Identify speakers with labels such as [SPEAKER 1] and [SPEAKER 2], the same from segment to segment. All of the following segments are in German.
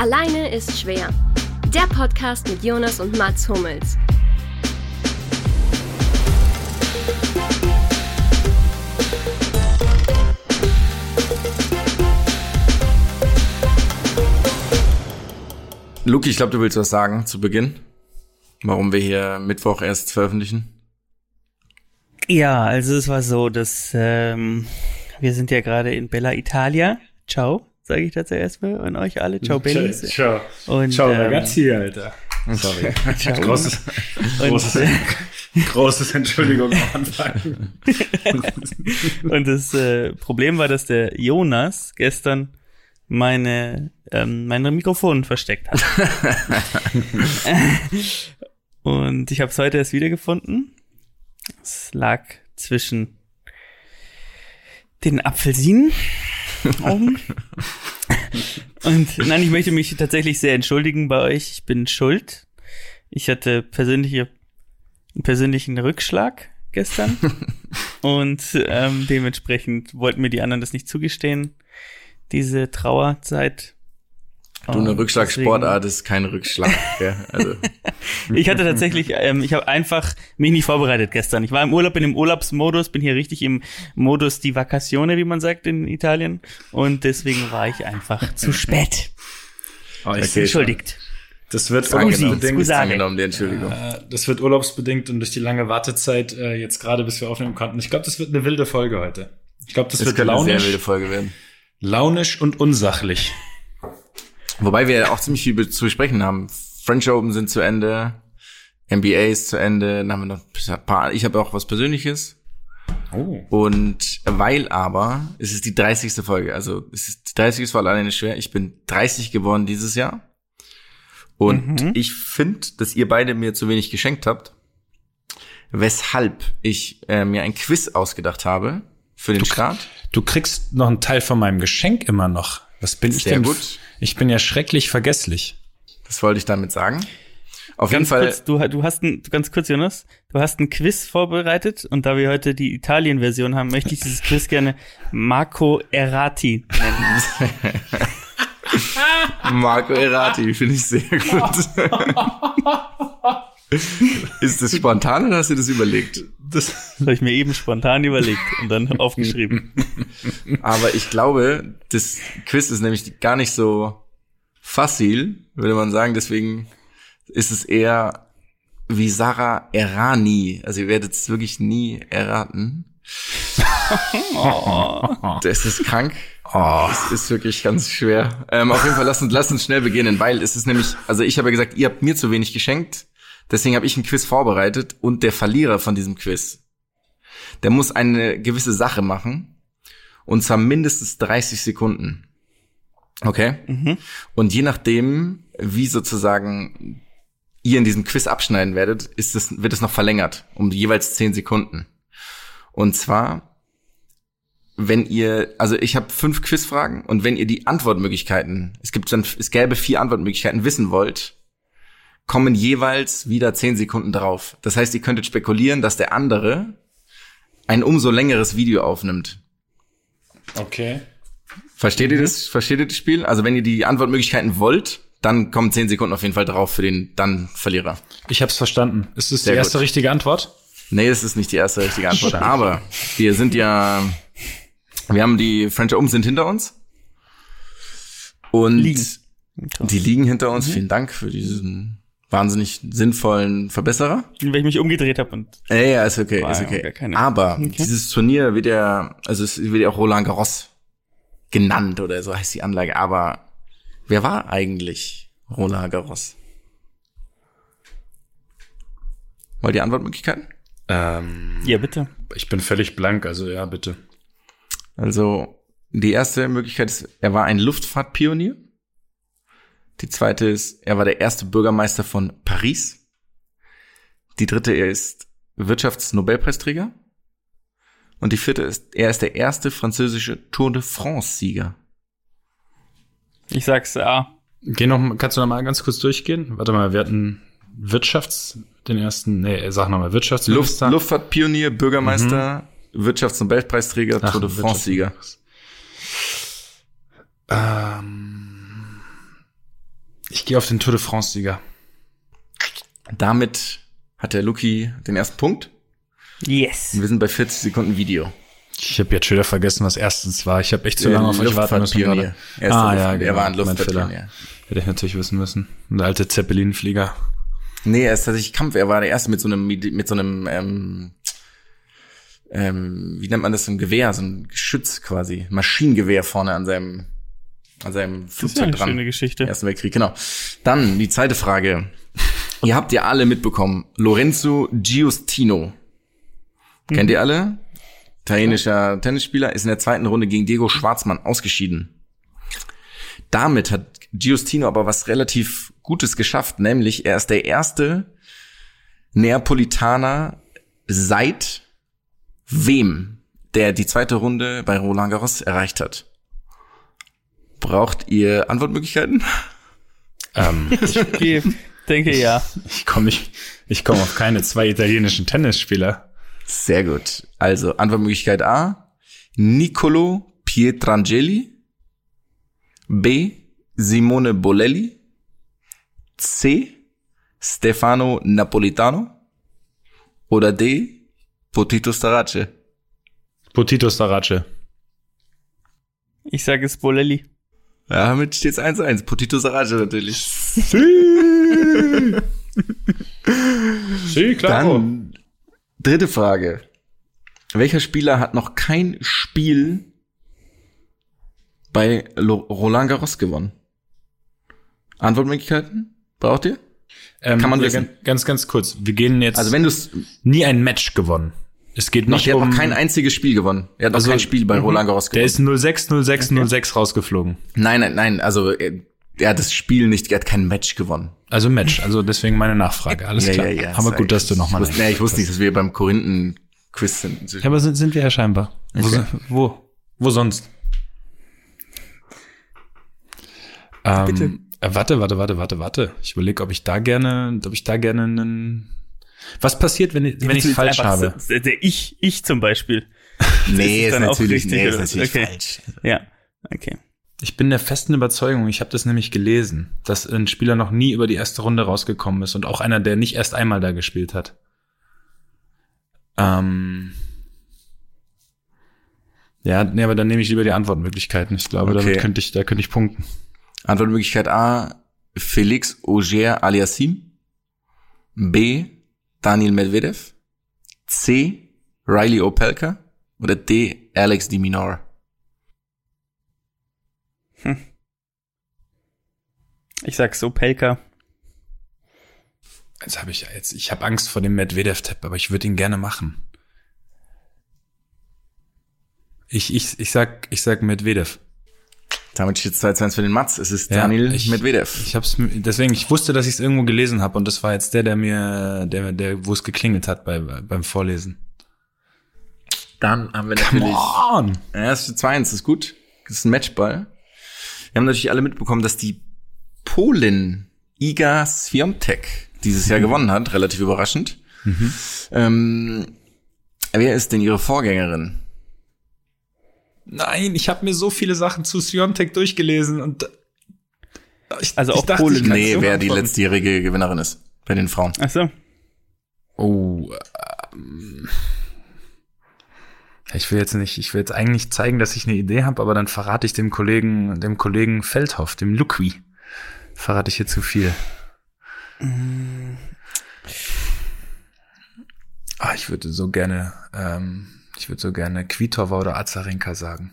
[SPEAKER 1] Alleine ist schwer. Der Podcast mit Jonas und Mats Hummels.
[SPEAKER 2] Luki, ich glaube, du willst was sagen zu Beginn. Warum wir hier Mittwoch erst veröffentlichen?
[SPEAKER 3] Ja, also es war so, dass ähm, wir sind ja gerade in Bella Italia. Ciao, sage ich dazu erstmal an euch alle. Ciao, Bellis.
[SPEAKER 4] Ciao.
[SPEAKER 3] Und,
[SPEAKER 4] Ciao,
[SPEAKER 3] ähm,
[SPEAKER 4] ragazzi, Alter. Sorry.
[SPEAKER 3] Ciao.
[SPEAKER 4] Großes,
[SPEAKER 3] Und,
[SPEAKER 4] großes,
[SPEAKER 3] äh,
[SPEAKER 4] großes Entschuldigung am Anfang.
[SPEAKER 3] Und das äh, Problem war, dass der Jonas gestern meine ähm, mein Mikrofon versteckt hat. Und ich habe es heute erst wiedergefunden. Es lag zwischen den Apfelsinen. Und nein, ich möchte mich tatsächlich sehr entschuldigen bei euch. Ich bin schuld. Ich hatte persönliche, einen persönlichen Rückschlag gestern. Und ähm, dementsprechend wollten mir die anderen das nicht zugestehen. Diese Trauerzeit.
[SPEAKER 2] Du, eine
[SPEAKER 3] Und
[SPEAKER 2] Rückschlagsportart ist kein Rückschlag. Gell? Also,
[SPEAKER 3] Ich hatte tatsächlich, ähm, ich habe einfach mich nicht vorbereitet gestern. Ich war im Urlaub, bin im Urlaubsmodus, bin hier richtig im Modus die Vacazione, wie man sagt in Italien. Und deswegen war ich einfach zu spät.
[SPEAKER 4] Oh, ich
[SPEAKER 2] Okay.
[SPEAKER 3] Entschuldigt.
[SPEAKER 4] Das wird
[SPEAKER 3] Scusi. Sage.
[SPEAKER 2] angenommen, die Entschuldigung.
[SPEAKER 4] Äh, Das wird urlaubsbedingt und durch die lange Wartezeit äh, jetzt gerade, bis wir aufnehmen konnten. Ich glaube, das wird eine wilde Folge heute. Ich glaube, das
[SPEAKER 2] Das
[SPEAKER 4] wird
[SPEAKER 2] könnte eine sehr
[SPEAKER 4] launisch,
[SPEAKER 2] wilde Folge werden.
[SPEAKER 4] launisch und unsachlich.
[SPEAKER 2] Wobei wir auch ziemlich viel zu besprechen haben. French Open sind zu Ende, NBA ist zu Ende, dann haben wir noch ein paar, ich habe auch was Persönliches.
[SPEAKER 4] Oh.
[SPEAKER 2] Und weil aber, es ist die 30. Folge, also es ist die 30. Folge alleine schwer. Ich bin 30 geworden dieses Jahr. Und
[SPEAKER 3] Mhm.
[SPEAKER 2] ich finde, dass ihr beide mir zu wenig geschenkt habt. Weshalb ich äh, mir ein Quiz ausgedacht habe für den Start.
[SPEAKER 4] Du kriegst noch einen Teil von meinem Geschenk immer noch. Was bin ich
[SPEAKER 2] Sehr
[SPEAKER 4] denn?
[SPEAKER 2] gut.
[SPEAKER 4] Ich bin ja schrecklich vergesslich.
[SPEAKER 2] Das wollte ich damit sagen. Auf jeden
[SPEAKER 3] Ganz
[SPEAKER 2] Fall.
[SPEAKER 3] kurz, du, du hast ein, ganz kurz, Jonas, du hast ein Quiz vorbereitet und da wir heute die Italien-Version haben, möchte ich dieses Quiz gerne Marco Errati nennen.
[SPEAKER 2] Marco Errati, finde ich sehr gut. ist das spontan oder hast du das überlegt?
[SPEAKER 4] Das,
[SPEAKER 3] habe ich mir eben spontan überlegt und dann aufgeschrieben.
[SPEAKER 2] Aber ich glaube, das Quiz ist nämlich gar nicht so facil, würde man sagen. Deswegen ist es eher wie Sarah Errani. Also ihr werdet es wirklich nie erraten. Das ist krank. Das ist wirklich ganz schwer. Ähm, auf jeden Fall, lasst uns, lasst uns schnell beginnen, weil es ist nämlich, also ich habe ja gesagt, ihr habt mir zu wenig geschenkt. Deswegen habe ich ein Quiz vorbereitet und der Verlierer von diesem Quiz, der muss eine gewisse Sache machen. Und zwar mindestens 30 Sekunden. Okay? Und je nachdem, wie sozusagen ihr in diesem Quiz abschneiden werdet, ist es, wird es noch verlängert um jeweils 10 Sekunden. Und zwar, wenn ihr, also ich habe fünf Quizfragen und wenn ihr die Antwortmöglichkeiten, es gibt dann, es gäbe vier Antwortmöglichkeiten wissen wollt, kommen jeweils wieder 10 Sekunden drauf. Das heißt, ihr könntet spekulieren, dass der andere ein umso längeres Video aufnimmt.
[SPEAKER 4] okay.
[SPEAKER 2] Versteht ihr das? Versteht ihr das Spiel? Also wenn ihr die Antwortmöglichkeiten wollt, dann kommen 10 Sekunden auf jeden Fall drauf für den dann Verlierer.
[SPEAKER 4] Ich hab's verstanden. Ist das die
[SPEAKER 2] Sehr
[SPEAKER 4] erste
[SPEAKER 2] gut.
[SPEAKER 4] richtige Antwort?
[SPEAKER 2] Nee, das ist nicht die erste richtige Antwort. Aber wir sind ja, wir haben die French Open sind hinter uns. Und
[SPEAKER 3] Liegen.
[SPEAKER 2] die liegen hinter uns. Vielen Dank für diesen wahnsinnig sinnvollen Verbesserer.
[SPEAKER 3] Weil ich mich umgedreht habe und
[SPEAKER 2] Ja, ja, ist okay,
[SPEAKER 3] War
[SPEAKER 2] ist okay. Aber
[SPEAKER 3] Okay.
[SPEAKER 2] dieses Turnier wird ja, also es wird ja auch Roland Garros genannt oder so heißt die Anlage. Aber wer war eigentlich Roland Garros? Wollt ihr Antwortmöglichkeiten?
[SPEAKER 4] Ähm,
[SPEAKER 3] ja bitte.
[SPEAKER 4] ich bin völlig blank, also ja, bitte.
[SPEAKER 2] Also die erste Möglichkeit ist, er war ein Luftfahrtpionier. Die zweite ist, er war der erste Bürgermeister von Paris. Die dritte, er ist Wirtschaftsnobelpreisträger. Und die vierte ist, er ist der erste französische Tour de France-Sieger.
[SPEAKER 3] Ich sag's A.
[SPEAKER 4] Geh noch, mal- kannst du noch mal ganz kurz durchgehen? Warte mal, wir hatten Wirtschafts, den ersten, nee, sag noch mal,
[SPEAKER 2] Luft,
[SPEAKER 4] Wirtschaftsminister.
[SPEAKER 2] Luftfahrtpionier, Bürgermeister, Wirtschaftsnobelpreisträger,
[SPEAKER 4] Ach,
[SPEAKER 2] Tour de France Sieger.
[SPEAKER 4] Ähm, Ich gehe auf den Tour de France-Sieger.
[SPEAKER 2] Damit hat der Luki den ersten Punkt.
[SPEAKER 3] Yes.
[SPEAKER 2] Wir sind bei 40 Sekunden Video.
[SPEAKER 4] Ich habe jetzt schon wieder vergessen, was erstens war. Ich habe echt zu lange auf euch warten müssen.
[SPEAKER 2] Luftfahrtpionier.
[SPEAKER 4] gerade.
[SPEAKER 2] Er
[SPEAKER 4] Ah, ja, genau.
[SPEAKER 2] Er war ein Luftfahrtpionier.
[SPEAKER 4] Hätte ich natürlich wissen müssen. Und der alte Zeppelin-Flieger.
[SPEAKER 2] Nee, er ist tatsächlich Kampf. Er war der erste mit so einem, mit so einem, ähm, ähm, wie nennt man das, so ein Gewehr, so ein Geschütz quasi, Maschinengewehr vorne an seinem, an seinem
[SPEAKER 3] Das ist ja
[SPEAKER 2] Flugzeug
[SPEAKER 3] eine
[SPEAKER 2] dran.
[SPEAKER 3] schöne Geschichte.
[SPEAKER 2] Ersten Weltkrieg, genau. Dann die zweite Frage. ihr habt ja alle mitbekommen. Lorenzo Giustino. Kennt ihr alle? Italienischer Tennisspieler ist in der zweiten Runde gegen Diego Schwarzmann ausgeschieden. Damit hat Giustino aber was relativ Gutes geschafft, nämlich er ist der erste Neapolitaner seit wem, der die zweite Runde bei Roland Garros erreicht hat. Braucht ihr Antwortmöglichkeiten?
[SPEAKER 4] Ähm,
[SPEAKER 3] Ich denke ja.
[SPEAKER 4] ich komme nicht, ich komme auf keine zwei italienischen Tennisspieler.
[SPEAKER 2] Sehr gut. Also Antwortmöglichkeit A, Nicolo Pietrangeli. B, Simone Bolelli. C, Stefano Napolitano. Oder D, Potito Starace.
[SPEAKER 4] Potito Starace.
[SPEAKER 3] Ich sage es Bolelli.
[SPEAKER 2] Ja, damit steht's 1-1. Potito Starace natürlich.
[SPEAKER 4] Sí,
[SPEAKER 2] Dann dritte Frage. Welcher Spieler hat noch kein Spiel bei Lo- Roland Garros gewonnen? Antwortmöglichkeiten? Braucht ihr?
[SPEAKER 4] Ähm,
[SPEAKER 2] Kann man
[SPEAKER 4] ja,
[SPEAKER 2] wissen.
[SPEAKER 4] ganz- Ganz, ganz kurz. Wir gehen jetzt
[SPEAKER 2] Also wenn du es
[SPEAKER 4] nie ein Match gewonnen. Es geht
[SPEAKER 2] noch,
[SPEAKER 4] nicht
[SPEAKER 2] der hat
[SPEAKER 4] um.
[SPEAKER 2] noch kein einziges Spiel gewonnen. Er hat noch
[SPEAKER 4] Also,
[SPEAKER 2] kein Spiel bei Roland Garros
[SPEAKER 4] der
[SPEAKER 2] gewonnen.
[SPEAKER 4] ist 06, 06, 06 rausgeflogen.
[SPEAKER 2] nein, nein, nein. Also er, er hat das Spiel nicht, er hat kein Match gewonnen.
[SPEAKER 4] Also Match. Also deswegen meine Nachfrage. Alles klar. Aber gut, dass du nochmal.
[SPEAKER 2] Ich wusste, nee, ich wusste nicht, dass wir beim Korinthen-Quiz sind.
[SPEAKER 4] Ja, aber sind, sind wir ja scheinbar. Wo,
[SPEAKER 2] Okay.
[SPEAKER 4] sind- wo? Wo sonst? Ähm,
[SPEAKER 3] Bitte.
[SPEAKER 4] Äh, warte, warte, warte, warte, warte. Ich überlege, ob ich da gerne, ob ich da gerne einen. Was passiert, wenn ich, wenn ich
[SPEAKER 3] du
[SPEAKER 4] falsch habe?
[SPEAKER 3] so- Der ich, ich zum Beispiel.
[SPEAKER 2] nee,
[SPEAKER 3] ist
[SPEAKER 2] ist
[SPEAKER 3] dann auch
[SPEAKER 2] natürlich,
[SPEAKER 3] richtig,
[SPEAKER 2] nee, ist natürlich
[SPEAKER 3] Okay.
[SPEAKER 2] falsch.
[SPEAKER 3] Ja, okay.
[SPEAKER 4] Ich bin der festen Überzeugung, ich habe das nämlich gelesen, dass ein Spieler noch nie über die erste Runde rausgekommen ist und auch einer, der nicht erst einmal da gespielt hat. Ähm. Ja, nee, aber dann nehme ich lieber die Antwortmöglichkeiten. Ich glaube,
[SPEAKER 2] Okay.
[SPEAKER 4] damit könnte ich, da könnte ich punkten.
[SPEAKER 2] Antwortmöglichkeit A, Felix Auger Aliassim. B, Daniel Medvedev. C, Riley Opelka. Oder D, Alex de Minaur.
[SPEAKER 3] Ich sag so, Pelka.
[SPEAKER 4] Jetzt habe ich ja jetzt, ich habe Angst vor dem Medvedev-Tab, aber ich würde ihn gerne machen. Ich, ich, ich sag, ich sag Medvedev.
[SPEAKER 2] Damit steht es 2-1 für den Mats. Es ist
[SPEAKER 4] Ja,
[SPEAKER 2] Daniel
[SPEAKER 4] ich-
[SPEAKER 2] Medvedev.
[SPEAKER 4] Ich hab's, deswegen, ich wusste, dass ich es irgendwo gelesen habe und das war jetzt der, der mir, der, der, wo es geklingelt hat bei, beim Vorlesen.
[SPEAKER 2] Dann haben wir natürlich.
[SPEAKER 4] on!
[SPEAKER 2] Ja, es steht 2-1, ist gut. Das ist ein Matchball. Wir haben natürlich alle mitbekommen, dass die Polin Iga Swiatek dieses Jahr gewonnen hat, relativ überraschend. Ähm, wer ist denn ihre Vorgängerin?
[SPEAKER 4] Nein, ich habe mir so viele Sachen zu Siontek durchgelesen und äh, ich,
[SPEAKER 3] Also auch
[SPEAKER 4] dachte,
[SPEAKER 3] Polen.
[SPEAKER 4] ich
[SPEAKER 2] Nee,
[SPEAKER 4] so
[SPEAKER 2] wer die letztjährige Gewinnerin ist bei den Frauen.
[SPEAKER 3] Ach so.
[SPEAKER 4] Oh, ähm, ich will jetzt nicht, ich will jetzt eigentlich zeigen, dass ich eine Idee habe, aber dann verrate ich dem Kollegen, dem Kollegen Feldhoff, dem Lukwi, verrate ich hier zu viel. Ah, ich würde so gerne, ähm, ich würde so gerne Kvitova oder Azarenka sagen.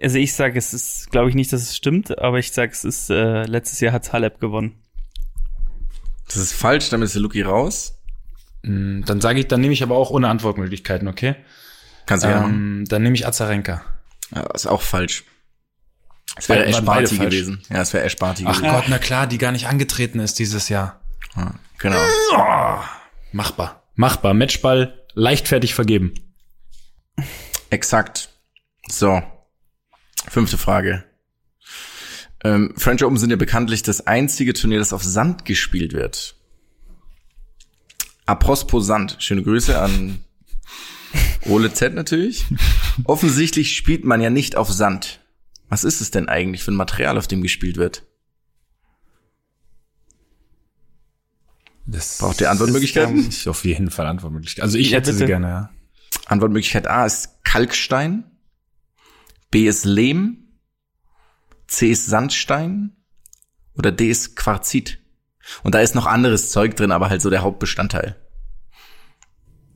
[SPEAKER 3] Also ich sage, es ist, glaube ich nicht, dass es stimmt, aber ich sage, es ist, äh, letztes Jahr hat Halep gewonnen.
[SPEAKER 2] Das ist falsch, damit ist der Luki raus.
[SPEAKER 4] Mm, Dann sage ich, dann nehme ich aber auch ohne Antwortmöglichkeiten, okay?
[SPEAKER 2] Kannst du gerne machen.
[SPEAKER 4] Ähm, dann nehme ich Azarenka.
[SPEAKER 2] Ja, ist auch falsch. Es wäre Ash Barty gewesen. Ja, es wäre Ash Barty
[SPEAKER 4] Ach
[SPEAKER 2] gewesen.
[SPEAKER 4] Gott, na klar, die gar nicht angetreten ist dieses Jahr.
[SPEAKER 2] Ja, genau.
[SPEAKER 4] Machbar. Machbar. Matchball leichtfertig vergeben.
[SPEAKER 2] Exakt. So. Fünfte Frage. Ähm, French Open sind ja bekanntlich das einzige Turnier, das auf Sand gespielt wird. Apropos Sand. Schöne Grüße an Ole Z natürlich. Offensichtlich spielt man ja nicht auf Sand. Was ist es denn eigentlich für ein Material, auf dem gespielt wird?
[SPEAKER 4] Das
[SPEAKER 2] Braucht ihr Antwortmöglichkeiten?
[SPEAKER 4] ist auf jeden Fall Antwortmöglichkeiten. Also ich
[SPEAKER 3] Ja,
[SPEAKER 4] hätte sie
[SPEAKER 3] bitte.
[SPEAKER 4] gerne, ja.
[SPEAKER 2] Antwortmöglichkeit A ist Kalkstein, B ist Lehm, C ist Sandstein oder D ist Quarzit. Und da ist noch anderes Zeug drin, aber halt so der Hauptbestandteil.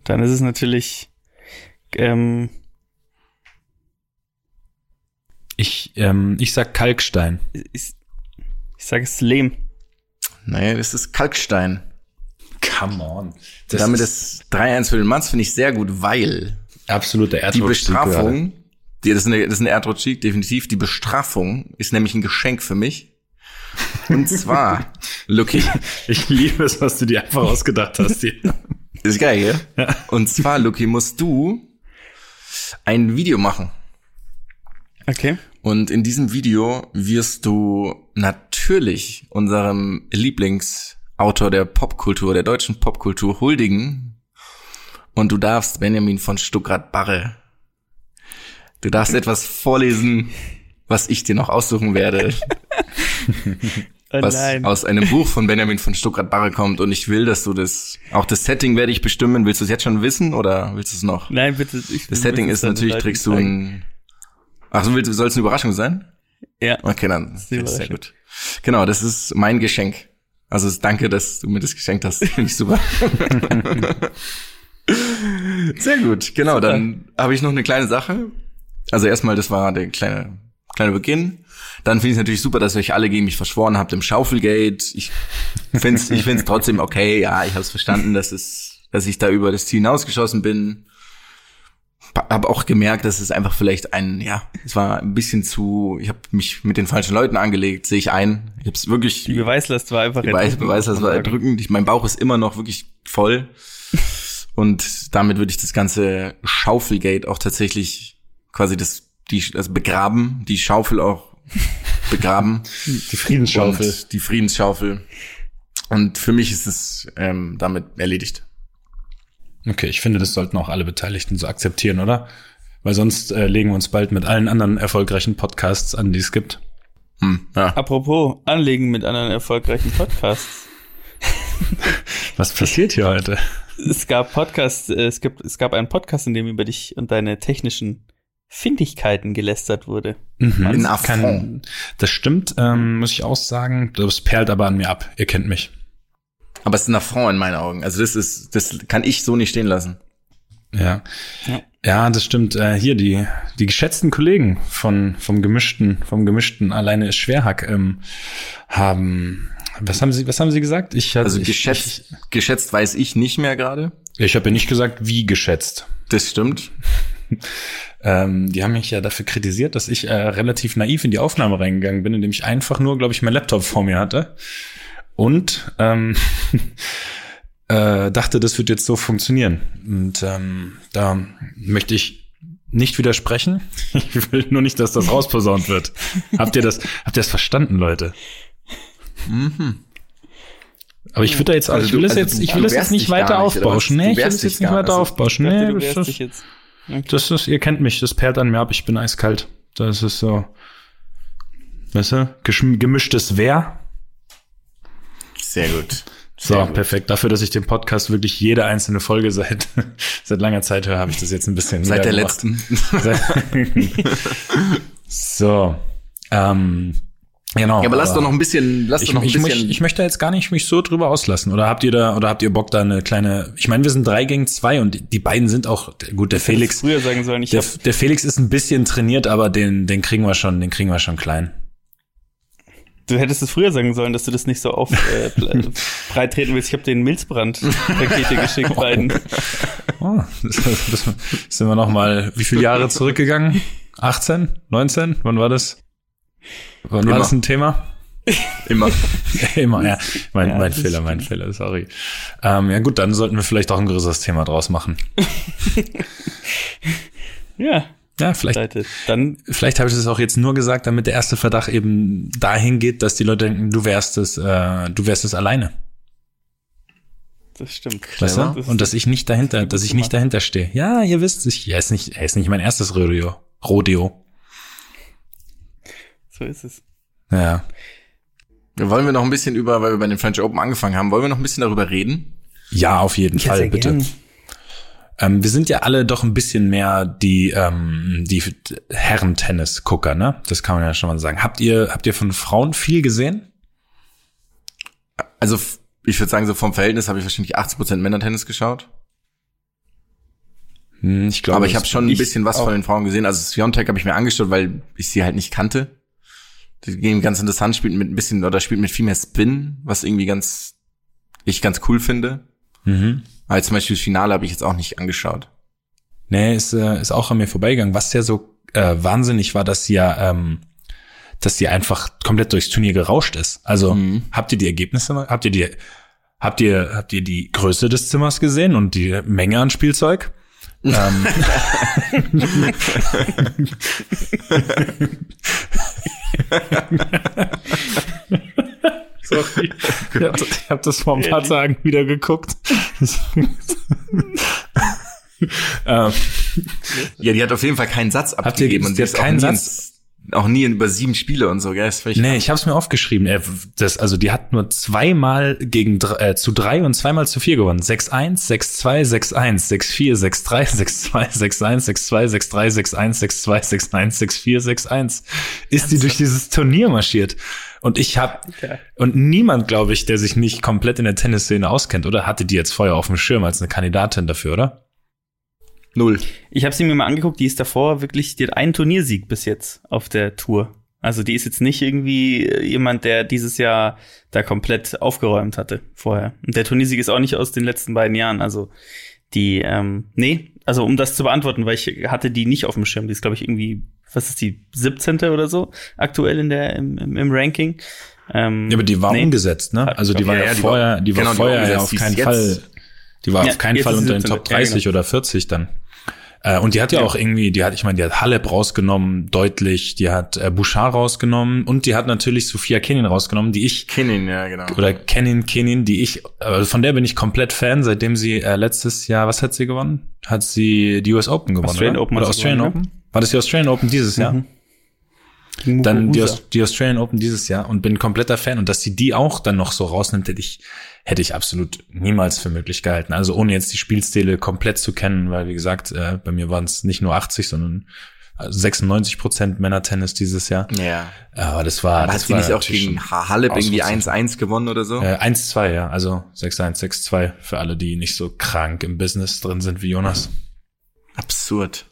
[SPEAKER 3] Dann ist es natürlich ähm,
[SPEAKER 4] Ich, ähm, ich sag Kalkstein.
[SPEAKER 3] ich, ich sage es Lehm.
[SPEAKER 2] Naja, das ist Kalkstein.
[SPEAKER 4] Come on. Das
[SPEAKER 2] Damit
[SPEAKER 4] ist
[SPEAKER 2] ist 3-1 für den Mats, finde ich sehr gut, weil
[SPEAKER 4] absoluter
[SPEAKER 2] die
[SPEAKER 4] Erdrutsch.
[SPEAKER 2] Bestrafung, die, das ist eine, das ist eine Erdrutschsieg, definitiv. Die Bestrafung ist nämlich ein Geschenk für mich. Und zwar, Lucky,
[SPEAKER 4] Ich liebe es, was du dir einfach ausgedacht hast hier.
[SPEAKER 2] ist geil, gell? Und zwar, Lucky, musst du ein Video machen.
[SPEAKER 3] Okay.
[SPEAKER 2] Und in diesem Video wirst du natürlich unserem Lieblingsautor der Popkultur, der deutschen Popkultur huldigen. Und du darfst Benjamin von Stuckrad-Barre. Du darfst etwas vorlesen, was ich dir noch aussuchen werde,
[SPEAKER 3] Oh
[SPEAKER 2] was aus einem Buch von Benjamin von Stuckrad-Barre kommt. Und ich will, dass du das, auch das Setting werde ich bestimmen. Willst du es jetzt schon wissen oder willst du es noch?
[SPEAKER 3] Nein, bitte. Ich,
[SPEAKER 2] Das Setting ist natürlich, trägst du ein, ach so, willst, soll es eine Überraschung sein?
[SPEAKER 3] Ja.
[SPEAKER 2] Okay, dann ist sehr gut. Genau, das ist mein Geschenk. Also danke, dass du mir das geschenkt hast. Finde ich super. sehr gut. Genau, dann habe ich noch eine kleine Sache. Also erstmal, das war der kleine kleine Beginn. Dann finde ich es natürlich super, dass ihr euch alle gegen mich verschworen habt im Schaufelgate. Ich finde es ich find's trotzdem okay. Ja, ich habe es verstanden, dass es, dass ich da über das Ziel hinausgeschossen bin habe auch gemerkt, dass es einfach vielleicht ein, ja, es war ein bisschen zu, ich habe mich mit den falschen Leuten angelegt, sehe ich ein. Ich habe es wirklich,
[SPEAKER 3] Die Beweislast war einfach
[SPEAKER 2] die Beweis, Beweis, das war erdrückend. Ich, mein Bauch ist immer noch wirklich voll. Und damit würde ich das ganze Schaufelgate auch tatsächlich quasi das, die, also begraben, die Schaufel auch begraben.
[SPEAKER 4] Die Friedensschaufel.
[SPEAKER 2] Und die Friedensschaufel. Und für mich ist es ähm, damit erledigt.
[SPEAKER 4] Okay, ich finde, das sollten auch alle Beteiligten so akzeptieren, oder? Weil sonst äh, legen wir uns bald mit allen anderen erfolgreichen Podcasts an, die es gibt.
[SPEAKER 2] Hm, ja.
[SPEAKER 3] Apropos Anlegen mit anderen erfolgreichen Podcasts.
[SPEAKER 4] Was passiert hier heute?
[SPEAKER 3] Es gab Podcasts, äh, es gibt, es gab einen Podcast, in dem über dich und deine technischen Findigkeiten gelästert wurde.
[SPEAKER 4] Mhm,
[SPEAKER 2] In Affront.
[SPEAKER 4] kann, das stimmt, ähm, muss ich auch sagen. Das perlt aber an mir ab. Ihr kennt mich.
[SPEAKER 2] Aber es ist ein Affront in meinen Augen. Also das ist, das kann ich so nicht stehen lassen.
[SPEAKER 4] Ja.
[SPEAKER 3] Ja.
[SPEAKER 4] Ja, das stimmt. Äh, hier die die geschätzten Kollegen von vom gemischten vom gemischten alleine ist Schwerhack ähm, haben was haben sie was haben sie gesagt? Ich hatte
[SPEAKER 2] Also
[SPEAKER 4] ich,
[SPEAKER 2] geschätzt, geschätzt weiß ich nicht mehr gerade.
[SPEAKER 4] Ich, ich habe ja nicht gesagt, wie geschätzt.
[SPEAKER 2] Das stimmt.
[SPEAKER 4] Ähm, die haben mich ja dafür kritisiert, dass ich äh, relativ naiv in die Aufnahme reingegangen bin, indem ich einfach nur, glaube ich, mein Laptop vor mir hatte und ähm, äh, dachte, das wird jetzt so funktionieren. Und ähm, da möchte ich nicht widersprechen. Ich will nur nicht, dass das rausposaunt wird. habt ihr das? Habt ihr das verstanden, Leute? Aber ich würde da jetzt,
[SPEAKER 2] Also
[SPEAKER 4] ich will das
[SPEAKER 2] also
[SPEAKER 4] jetzt,
[SPEAKER 2] du-
[SPEAKER 4] ich will das jetzt nicht weiter aufbauschen. Nee, ich will das jetzt nicht weiter
[SPEAKER 2] also-
[SPEAKER 4] aufbauschen. Nee, das ist, das ist, ihr kennt mich, das perlt an mir ab, ich bin eiskalt. Das ist so, weißt du, gemischtes Wehr.
[SPEAKER 2] Sehr gut.
[SPEAKER 4] So,
[SPEAKER 2] Sehr gut.
[SPEAKER 4] perfekt. Dafür, dass ich den Podcast wirklich jede einzelne Folge seit, seit langer Zeit höre, habe ich das jetzt ein bisschen
[SPEAKER 2] Seit der
[SPEAKER 4] niedergemacht.
[SPEAKER 2] letzten.
[SPEAKER 4] so, ähm, genau.
[SPEAKER 2] Ja, aber lass doch noch ein bisschen, lass
[SPEAKER 4] ich,
[SPEAKER 2] doch noch ein
[SPEAKER 4] ich,
[SPEAKER 2] bisschen.
[SPEAKER 4] möcht, ich möchte jetzt gar nicht mich so drüber auslassen. Oder habt ihr da, oder habt ihr Bock da eine kleine, ich meine, wir sind drei gegen zwei und die- die beiden sind auch, gut, der
[SPEAKER 3] Felix früher sagen sollen, ich
[SPEAKER 4] der, der Felix ist ein bisschen trainiert, aber den, den kriegen wir schon, den kriegen wir schon klein.
[SPEAKER 3] Du hättest es früher sagen sollen, dass du das nicht so auf äh, breit treten willst. Ich habe den Milzbrand-Pakete geschickt beiden.
[SPEAKER 4] Oh, das, das, sind wir noch mal, wie viele Jahre zurückgegangen? 18? 19? Wann war das? Wann
[SPEAKER 2] Immer.
[SPEAKER 4] war das ein Thema?
[SPEAKER 2] Immer.
[SPEAKER 4] Immer, ja. Mein,
[SPEAKER 3] Ja,
[SPEAKER 4] mein
[SPEAKER 3] das
[SPEAKER 4] Fehler, mein Fehler, sorry. Ähm, ja gut, dann sollten wir vielleicht auch ein größeres Thema draus machen.
[SPEAKER 3] Ja,
[SPEAKER 4] Ja, vielleicht.
[SPEAKER 3] Dann
[SPEAKER 4] vielleicht habe ich das auch jetzt nur gesagt, damit der erste Verdacht eben dahin geht, dass die Leute denken, du wärst es, äh, du wärst es alleine.
[SPEAKER 3] das stimmt.
[SPEAKER 4] Weißt du?
[SPEAKER 3] Das
[SPEAKER 4] Und dass ich nicht dahinter, dass ich nicht dahinter stehe. Ja, ihr wisst, ich, er ist nicht, er ist nicht mein erstes Rodeo. Rodeo.
[SPEAKER 3] So ist es.
[SPEAKER 4] Ja.
[SPEAKER 2] Wollen wir noch ein bisschen über, weil wir bei den French Open angefangen haben, wollen wir noch ein bisschen darüber reden?
[SPEAKER 4] Ja, auf jeden
[SPEAKER 3] Ja,
[SPEAKER 4] Fall, bitte.
[SPEAKER 3] gern.
[SPEAKER 4] Ähm, wir sind ja alle doch ein bisschen mehr die, ähm, die Herren-Tennis-Gucker, ne? Das kann man ja schon mal sagen. Habt ihr, habt ihr von Frauen viel gesehen?
[SPEAKER 2] Also ich würde sagen, so vom Verhältnis habe ich wahrscheinlich 80% Männertennis geschaut.
[SPEAKER 4] Hm, ich glaube,
[SPEAKER 2] Aber ich habe schon ein bisschen was
[SPEAKER 3] auch.
[SPEAKER 2] von den Frauen gesehen. Also Sviontek habe ich mir angeschaut, weil ich sie halt nicht kannte. Die gehen ganz interessant, spielt mit ein bisschen oder spielt mit viel mehr Spin, was irgendwie ganz ich ganz cool finde.
[SPEAKER 4] Mhm.
[SPEAKER 2] Aber zum Beispiel das Finale habe ich jetzt auch nicht angeschaut.
[SPEAKER 4] Nee, ist, äh, ist auch an mir vorbeigegangen. Was ja so äh, wahnsinnig war, dass sie ja, ähm, dass sie einfach komplett durchs Turnier gerauscht ist. Also
[SPEAKER 2] Mhm.
[SPEAKER 4] habt ihr die Ergebnisse mal? Habt ihr die, habt ihr, habt ihr die Größe des Zimmers gesehen und die Menge an Spielzeug? ähm, Sorry. Ich hab, ich hab das vor ein paar Tagen wieder geguckt. ähm,
[SPEAKER 2] Ja, die hat auf jeden Fall keinen Satz
[SPEAKER 4] ihr-
[SPEAKER 2] abgegeben und
[SPEAKER 4] die
[SPEAKER 2] die
[SPEAKER 4] hat
[SPEAKER 2] ist auch
[SPEAKER 4] keinen Satz?
[SPEAKER 2] Auch nie in über sieben Spiele und so, gell? Das
[SPEAKER 4] Nee, ich habe es mir aufgeschrieben. Er, das, also die hat nur zweimal gegen äh, zu drei und zweimal zu vier gewonnen. 6-1, 6-2, 6-1, 6-4, 6-3, 6-2, 6-1, 6-2, 6-3, 6-1, 6-2, 6-1, 6-4, 6-1. Ist die durch dieses Turnier marschiert. Und ich habe und niemand, glaube ich, der sich nicht komplett in der Tennisszene auskennt, oder hatte die jetzt vorher auf dem Schirm als eine Kandidatin dafür, oder?
[SPEAKER 2] Null.
[SPEAKER 3] Ich habe sie mir mal angeguckt, die ist davor wirklich, die hat einen Turniersieg bis jetzt auf der Tour. Also die ist jetzt nicht irgendwie äh, jemand, der dieses Jahr da komplett aufgeräumt hatte vorher. Und der Turniersieg ist auch nicht aus den letzten beiden Jahren. Also die, ähm, nee, also um das zu beantworten, weil ich hatte die nicht auf dem Schirm. Die ist, glaube ich, irgendwie, was ist die, 17. oder so aktuell in der, im, im, im Ranking. Ähm,
[SPEAKER 4] Ja, aber die war
[SPEAKER 3] nee.
[SPEAKER 4] umgesetzt, ne? Also die war
[SPEAKER 2] Ja,
[SPEAKER 4] ja,
[SPEAKER 2] ja, die
[SPEAKER 4] vorher, die war
[SPEAKER 2] genau, die
[SPEAKER 4] vorher ja auf keinen
[SPEAKER 2] jetzt-
[SPEAKER 4] Fall, die war
[SPEAKER 3] Ja,
[SPEAKER 4] auf keinen Fall unter den
[SPEAKER 3] 17.
[SPEAKER 4] Top
[SPEAKER 3] Ja,
[SPEAKER 4] 30
[SPEAKER 3] genau.
[SPEAKER 4] oder 40 dann. Äh, und die hat ja,
[SPEAKER 3] Ja.
[SPEAKER 4] auch irgendwie, die hat, ich meine, die hat Halep rausgenommen, deutlich, die hat äh, Bouchard rausgenommen und die hat natürlich Sophia Kenin rausgenommen, die ich
[SPEAKER 2] Kenin, ja, genau.
[SPEAKER 4] oder Kenin Kenin, die ich, äh, von der bin ich komplett Fan, seitdem sie äh, letztes Jahr, was hat sie gewonnen? Hat sie die US Open gewonnen,
[SPEAKER 3] Australian
[SPEAKER 4] oder?
[SPEAKER 3] Open
[SPEAKER 4] oder Australian
[SPEAKER 3] gewonnen,
[SPEAKER 4] Open? War das die Australian Open dieses Jahr?
[SPEAKER 3] Mhm. Gegen
[SPEAKER 4] dann die, die Australian Open dieses Jahr und bin kompletter Fan und dass sie die auch dann noch so rausnimmt, hätte ich hätte ich absolut niemals für möglich gehalten. Also ohne jetzt die Spielstile komplett zu kennen, weil wie gesagt, äh, bei mir waren es nicht nur 80, sondern 96 Prozent Männertennis dieses Jahr.
[SPEAKER 2] ja.
[SPEAKER 4] Aber das war
[SPEAKER 2] Aber
[SPEAKER 4] das
[SPEAKER 2] hat sie
[SPEAKER 4] war
[SPEAKER 2] nicht auch gegen
[SPEAKER 4] schon
[SPEAKER 2] Ha- Halep irgendwie
[SPEAKER 4] Ausrufezeichen.
[SPEAKER 2] 1-1 gewonnen oder so?
[SPEAKER 4] äh, 1-2, ja, also 6-1, 6-2 für alle, die nicht so krank im Business drin sind wie Jonas.
[SPEAKER 2] Absurd.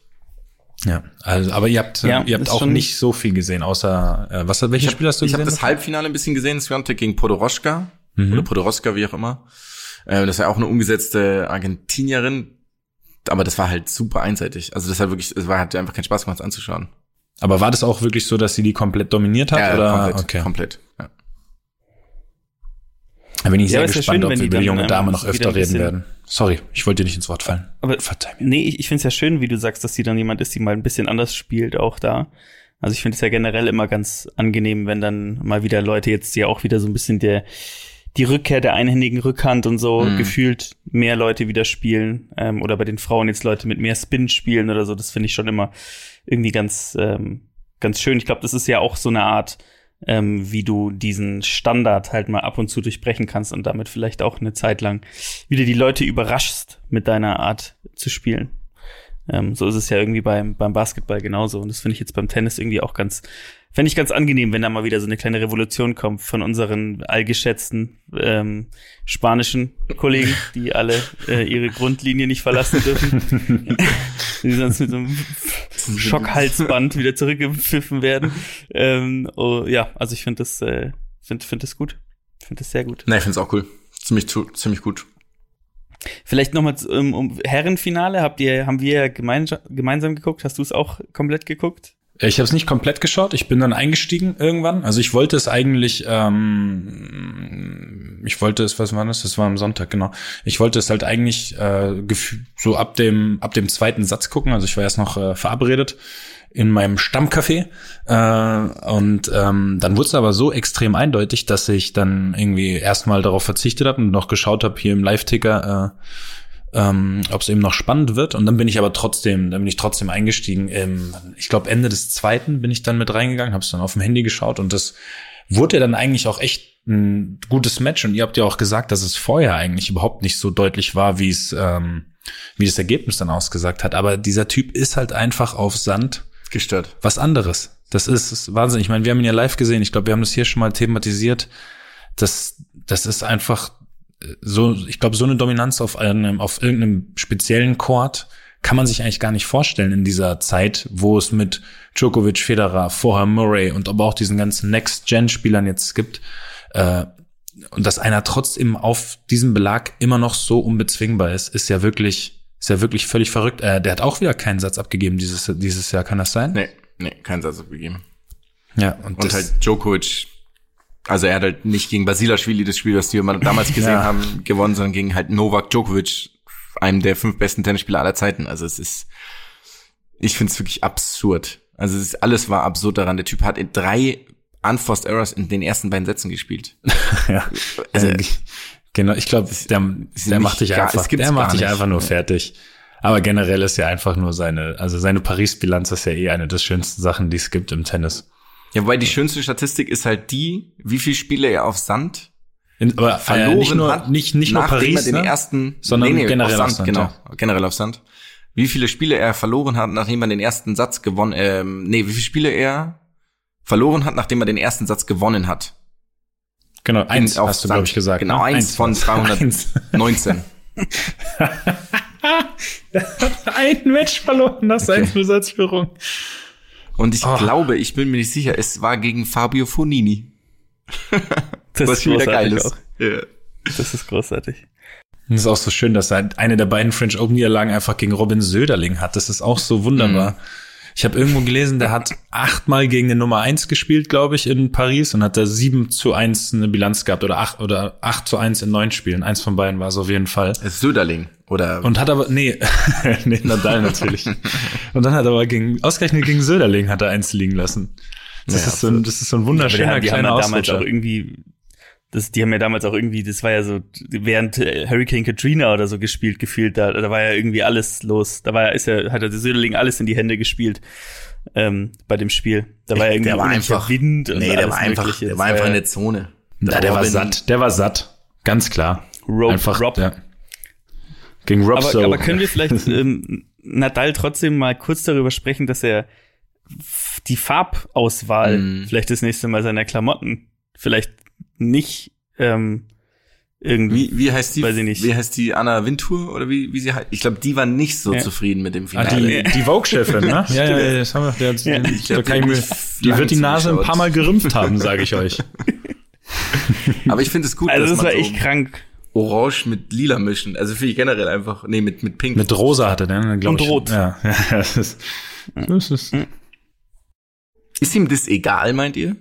[SPEAKER 4] Ja, also aber ihr habt
[SPEAKER 3] Ja,
[SPEAKER 4] ihr habt auch nicht so viel gesehen, außer äh, was welches Spiel hast du
[SPEAKER 2] Ich
[SPEAKER 4] gesehen?
[SPEAKER 2] habe das Halbfinale ein bisschen gesehen, Sviontek gegen Podoroschka.
[SPEAKER 4] Mhm.
[SPEAKER 2] Oder Podoroska, wie auch immer. Äh, das war auch eine umgesetzte Argentinierin. Aber das war halt super einseitig. Also das hat wirklich, es war, hat einfach keinen Spaß gemacht, anzuschauen.
[SPEAKER 4] Aber war das auch wirklich so, dass sie die komplett dominiert hat? oder?
[SPEAKER 2] komplett.
[SPEAKER 4] okay.
[SPEAKER 2] komplett ja.
[SPEAKER 4] Da bin ich
[SPEAKER 3] Ja,
[SPEAKER 4] sehr gespannt,
[SPEAKER 3] schön,
[SPEAKER 4] ob
[SPEAKER 3] wenn
[SPEAKER 4] wir über die junge Dame noch öfter reden werden. Sorry, ich wollte dir nicht ins Wort fallen.
[SPEAKER 3] Aber
[SPEAKER 4] Verzeih mir.
[SPEAKER 3] Nee, ich, ich finde es ja schön, wie du sagst, dass sie dann jemand ist, die mal ein bisschen anders spielt, auch da. Also ich finde es ja generell immer ganz angenehm, wenn dann mal wieder Leute jetzt ja auch wieder so ein bisschen der die Rückkehr der einhändigen Rückhand und so
[SPEAKER 2] Mhm.
[SPEAKER 3] gefühlt mehr Leute wieder spielen ähm, oder bei den Frauen jetzt Leute mit mehr Spin spielen oder so. Das finde ich schon immer irgendwie ganz ähm, ganz schön. Ich glaube, das ist ja auch so eine Art, ähm, wie du diesen Standard halt mal ab und zu durchbrechen kannst und damit vielleicht auch eine Zeit lang wieder die Leute überraschst mit deiner Art zu spielen. Ähm, so ist es ja irgendwie beim, beim Basketball genauso. Und das finde ich jetzt beim Tennis irgendwie auch ganz, fände ich ganz angenehm, wenn da mal wieder so eine kleine Revolution kommt von unseren allgeschätzten ähm, spanischen Kollegen, die alle äh, ihre Grundlinie nicht verlassen dürfen. die sonst mit so einem Schockhalsband wieder zurückgepfiffen werden. Ähm, oh, ja, also ich finde das, äh, finde find das gut. Finde das sehr gut.
[SPEAKER 2] Nee, ich find's auch cool. Ziemlich, zu- ziemlich gut.
[SPEAKER 3] Vielleicht nochmal um, um Herrenfinale, habt ihr, haben wir ja gemeinsam, gemeinsam geguckt? Hast du es auch komplett geguckt?
[SPEAKER 4] Ich habe es nicht komplett geschaut. Ich bin dann eingestiegen irgendwann. Also ich wollte es eigentlich, ähm, ich wollte es, was war das? Das war am Sonntag, genau. Ich wollte es halt eigentlich äh, so ab dem ab dem zweiten Satz gucken. Also ich war erst noch äh, verabredet in meinem Stammcafé äh, und ähm, dann wurde es aber so extrem eindeutig, dass ich dann irgendwie erstmal darauf verzichtet habe und noch geschaut habe hier im Live-Ticker. Äh, ähm, ob es eben noch spannend wird. Und dann bin ich aber trotzdem, dann bin ich trotzdem eingestiegen. Ähm, ich glaube, Ende des zweiten bin ich dann mit reingegangen, habe es dann auf dem Handy geschaut und das wurde ja dann eigentlich auch echt ein gutes Match und ihr habt ja auch gesagt, dass es vorher eigentlich überhaupt nicht so deutlich war, wie es ähm, wie das Ergebnis dann ausgesagt hat. Aber dieser Typ ist halt einfach auf Sand
[SPEAKER 2] Gestört.
[SPEAKER 4] was anderes. Das ist, ist Wahnsinn. Ich meine, wir haben ihn ja live gesehen. Ich glaube, wir haben das hier schon mal thematisiert. Das, das ist einfach so, ich glaube, so eine Dominanz auf einem, auf irgendeinem speziellen Chord kann man sich eigentlich gar nicht vorstellen in dieser Zeit, wo es mit Djokovic, Federer, vorher Murray und aber auch diesen ganzen Next-Gen-Spielern jetzt gibt. Äh, und dass einer trotzdem auf diesem Belag immer noch so unbezwingbar ist, ist ja wirklich, ist ja wirklich völlig verrückt. Äh, der hat auch wieder keinen Satz abgegeben dieses, dieses Jahr, kann das sein?
[SPEAKER 2] Nee, nee, kein Satz abgegeben.
[SPEAKER 4] Ja, und,
[SPEAKER 2] Und halt Djokovic, also er hat halt nicht gegen Basilashvili das Spiel, was wir mal damals gesehen
[SPEAKER 4] Ja.
[SPEAKER 2] haben, gewonnen, sondern gegen halt Novak Djokovic, einem der fünf besten Tennisspieler aller Zeiten. Also es ist, ich finde es wirklich absurd. Also ist, alles war absurd daran. Der Typ hat in drei Unforced Errors in den ersten beiden Sätzen gespielt.
[SPEAKER 4] ja.
[SPEAKER 2] Also-
[SPEAKER 4] Äh, genau, ich glaube, der, der macht dich
[SPEAKER 2] gar-
[SPEAKER 4] einfach, der macht dich einfach nur fertig. Aber generell ist ja einfach nur seine, also seine Paris-Bilanz ist ja eh eine der schönsten Sachen, die es gibt im Tennis.
[SPEAKER 2] Ja, wobei die schönste Statistik ist halt die, wie viele Spiele er auf Sand
[SPEAKER 4] In, aber
[SPEAKER 2] verloren
[SPEAKER 4] äh, nicht nur,
[SPEAKER 2] hat,
[SPEAKER 4] nicht, nicht nur Paris,
[SPEAKER 2] er den
[SPEAKER 4] ne?
[SPEAKER 2] ersten,
[SPEAKER 4] sondern generell
[SPEAKER 2] auf
[SPEAKER 4] auf
[SPEAKER 2] Sand,
[SPEAKER 4] Sand,
[SPEAKER 2] genau,
[SPEAKER 4] ja.
[SPEAKER 2] generell auf Sand. Wie viele Spiele er verloren hat, nachdem er den ersten Satz gewonnen, ähm, nee, wie viele Spiele er verloren hat, nachdem er den ersten Satz gewonnen hat.
[SPEAKER 4] Genau, eins
[SPEAKER 2] auf
[SPEAKER 4] hast du,
[SPEAKER 2] Sand.
[SPEAKER 4] glaube ich, gesagt.
[SPEAKER 2] Genau,
[SPEAKER 4] ne?
[SPEAKER 2] eins von
[SPEAKER 4] war's.
[SPEAKER 2] 219.
[SPEAKER 4] Ein Match verloren nach seiner Besatzführung.
[SPEAKER 2] Und ich
[SPEAKER 4] Oh.
[SPEAKER 2] glaube, ich bin mir nicht sicher, es war gegen Fabio Fonini.
[SPEAKER 3] Das
[SPEAKER 2] was
[SPEAKER 3] ist
[SPEAKER 2] wieder
[SPEAKER 3] großartig
[SPEAKER 2] geil ist.
[SPEAKER 3] auch.
[SPEAKER 2] Ja.
[SPEAKER 3] Das ist großartig.
[SPEAKER 4] Und es ist auch so schön, dass er eine der beiden French Open Niederlagen einfach gegen Robin Söderling hat. Das ist auch so wunderbar.
[SPEAKER 2] Mhm.
[SPEAKER 4] Ich habe irgendwo gelesen, der hat achtmal gegen den Nummer eins gespielt, glaube ich, in Paris und hat da sieben zu eins eine Bilanz gehabt oder acht oder acht zu eins in neun Spielen. Eins von beiden war es auf jeden Fall.
[SPEAKER 2] Ist Söderling. Oder
[SPEAKER 4] Und hat aber, nee, nee, Nadal natürlich. Und dann hat er aber gegen, ausgerechnet gegen Söderling hat er eins liegen lassen. Das
[SPEAKER 2] Ja,
[SPEAKER 4] ist so ein, das ist so ein wunderschöner
[SPEAKER 3] haben- die haben
[SPEAKER 4] kleiner
[SPEAKER 3] ja damals
[SPEAKER 4] Ausrutscher.
[SPEAKER 3] auch irgendwie, das, die haben ja damals auch irgendwie, das war ja so, während äh, Hurricane Katrina oder so gespielt, gefühlt, da, da war ja irgendwie alles los. Da war ja, ist ja, hat der Söderling alles in die Hände gespielt, ähm, bei dem Spiel. Da war ja irgendwie
[SPEAKER 2] der war einfach,
[SPEAKER 3] Wind und
[SPEAKER 2] nee, der war einfach,
[SPEAKER 3] Mögliche.
[SPEAKER 2] der war einfach
[SPEAKER 3] ja
[SPEAKER 2] in der Zone.
[SPEAKER 4] Ja, der war satt, der war satt. Ganz klar.
[SPEAKER 3] Rob,
[SPEAKER 4] Einfach,
[SPEAKER 3] Rob.
[SPEAKER 4] ja. Gegen Rob
[SPEAKER 3] Aber,
[SPEAKER 4] so.
[SPEAKER 3] aber können wir vielleicht ähm, Nadal trotzdem mal kurz darüber sprechen, dass er die Farbauswahl
[SPEAKER 2] Mhm.
[SPEAKER 3] vielleicht das nächste Mal seiner Klamotten vielleicht nicht ähm, irgendwie.
[SPEAKER 2] Wie, wie heißt die?
[SPEAKER 3] Weiß ich nicht.
[SPEAKER 2] Wie heißt die Anna Wintour oder wie, wie sie heißt? Ich glaube, die war nicht so
[SPEAKER 3] Ja.
[SPEAKER 2] zufrieden mit dem
[SPEAKER 4] Ah,
[SPEAKER 2] Finale.
[SPEAKER 4] die, die Vogue-Chefin, ne? ja, ja, ja, das haben wir. Der,
[SPEAKER 3] Ja.
[SPEAKER 4] der,
[SPEAKER 2] Ich glaub,
[SPEAKER 4] da kann ich
[SPEAKER 2] die
[SPEAKER 4] mir, die wird die Nase ein paar Mal gerümpft haben, sage ich euch.
[SPEAKER 2] Aber ich finde es gut,
[SPEAKER 3] Also
[SPEAKER 2] dass
[SPEAKER 3] das
[SPEAKER 2] man
[SPEAKER 3] war
[SPEAKER 2] so
[SPEAKER 3] echt krank.
[SPEAKER 2] Orange mit Lila mischen. Also finde ich generell einfach, nee, mit, mit Pink.
[SPEAKER 4] Mit Rosa hatte der, ne, glaube
[SPEAKER 3] Und
[SPEAKER 4] ich.
[SPEAKER 3] Rot.
[SPEAKER 4] Ja, ja, das ist, das ist,
[SPEAKER 2] ist ihm das egal, meint ihr?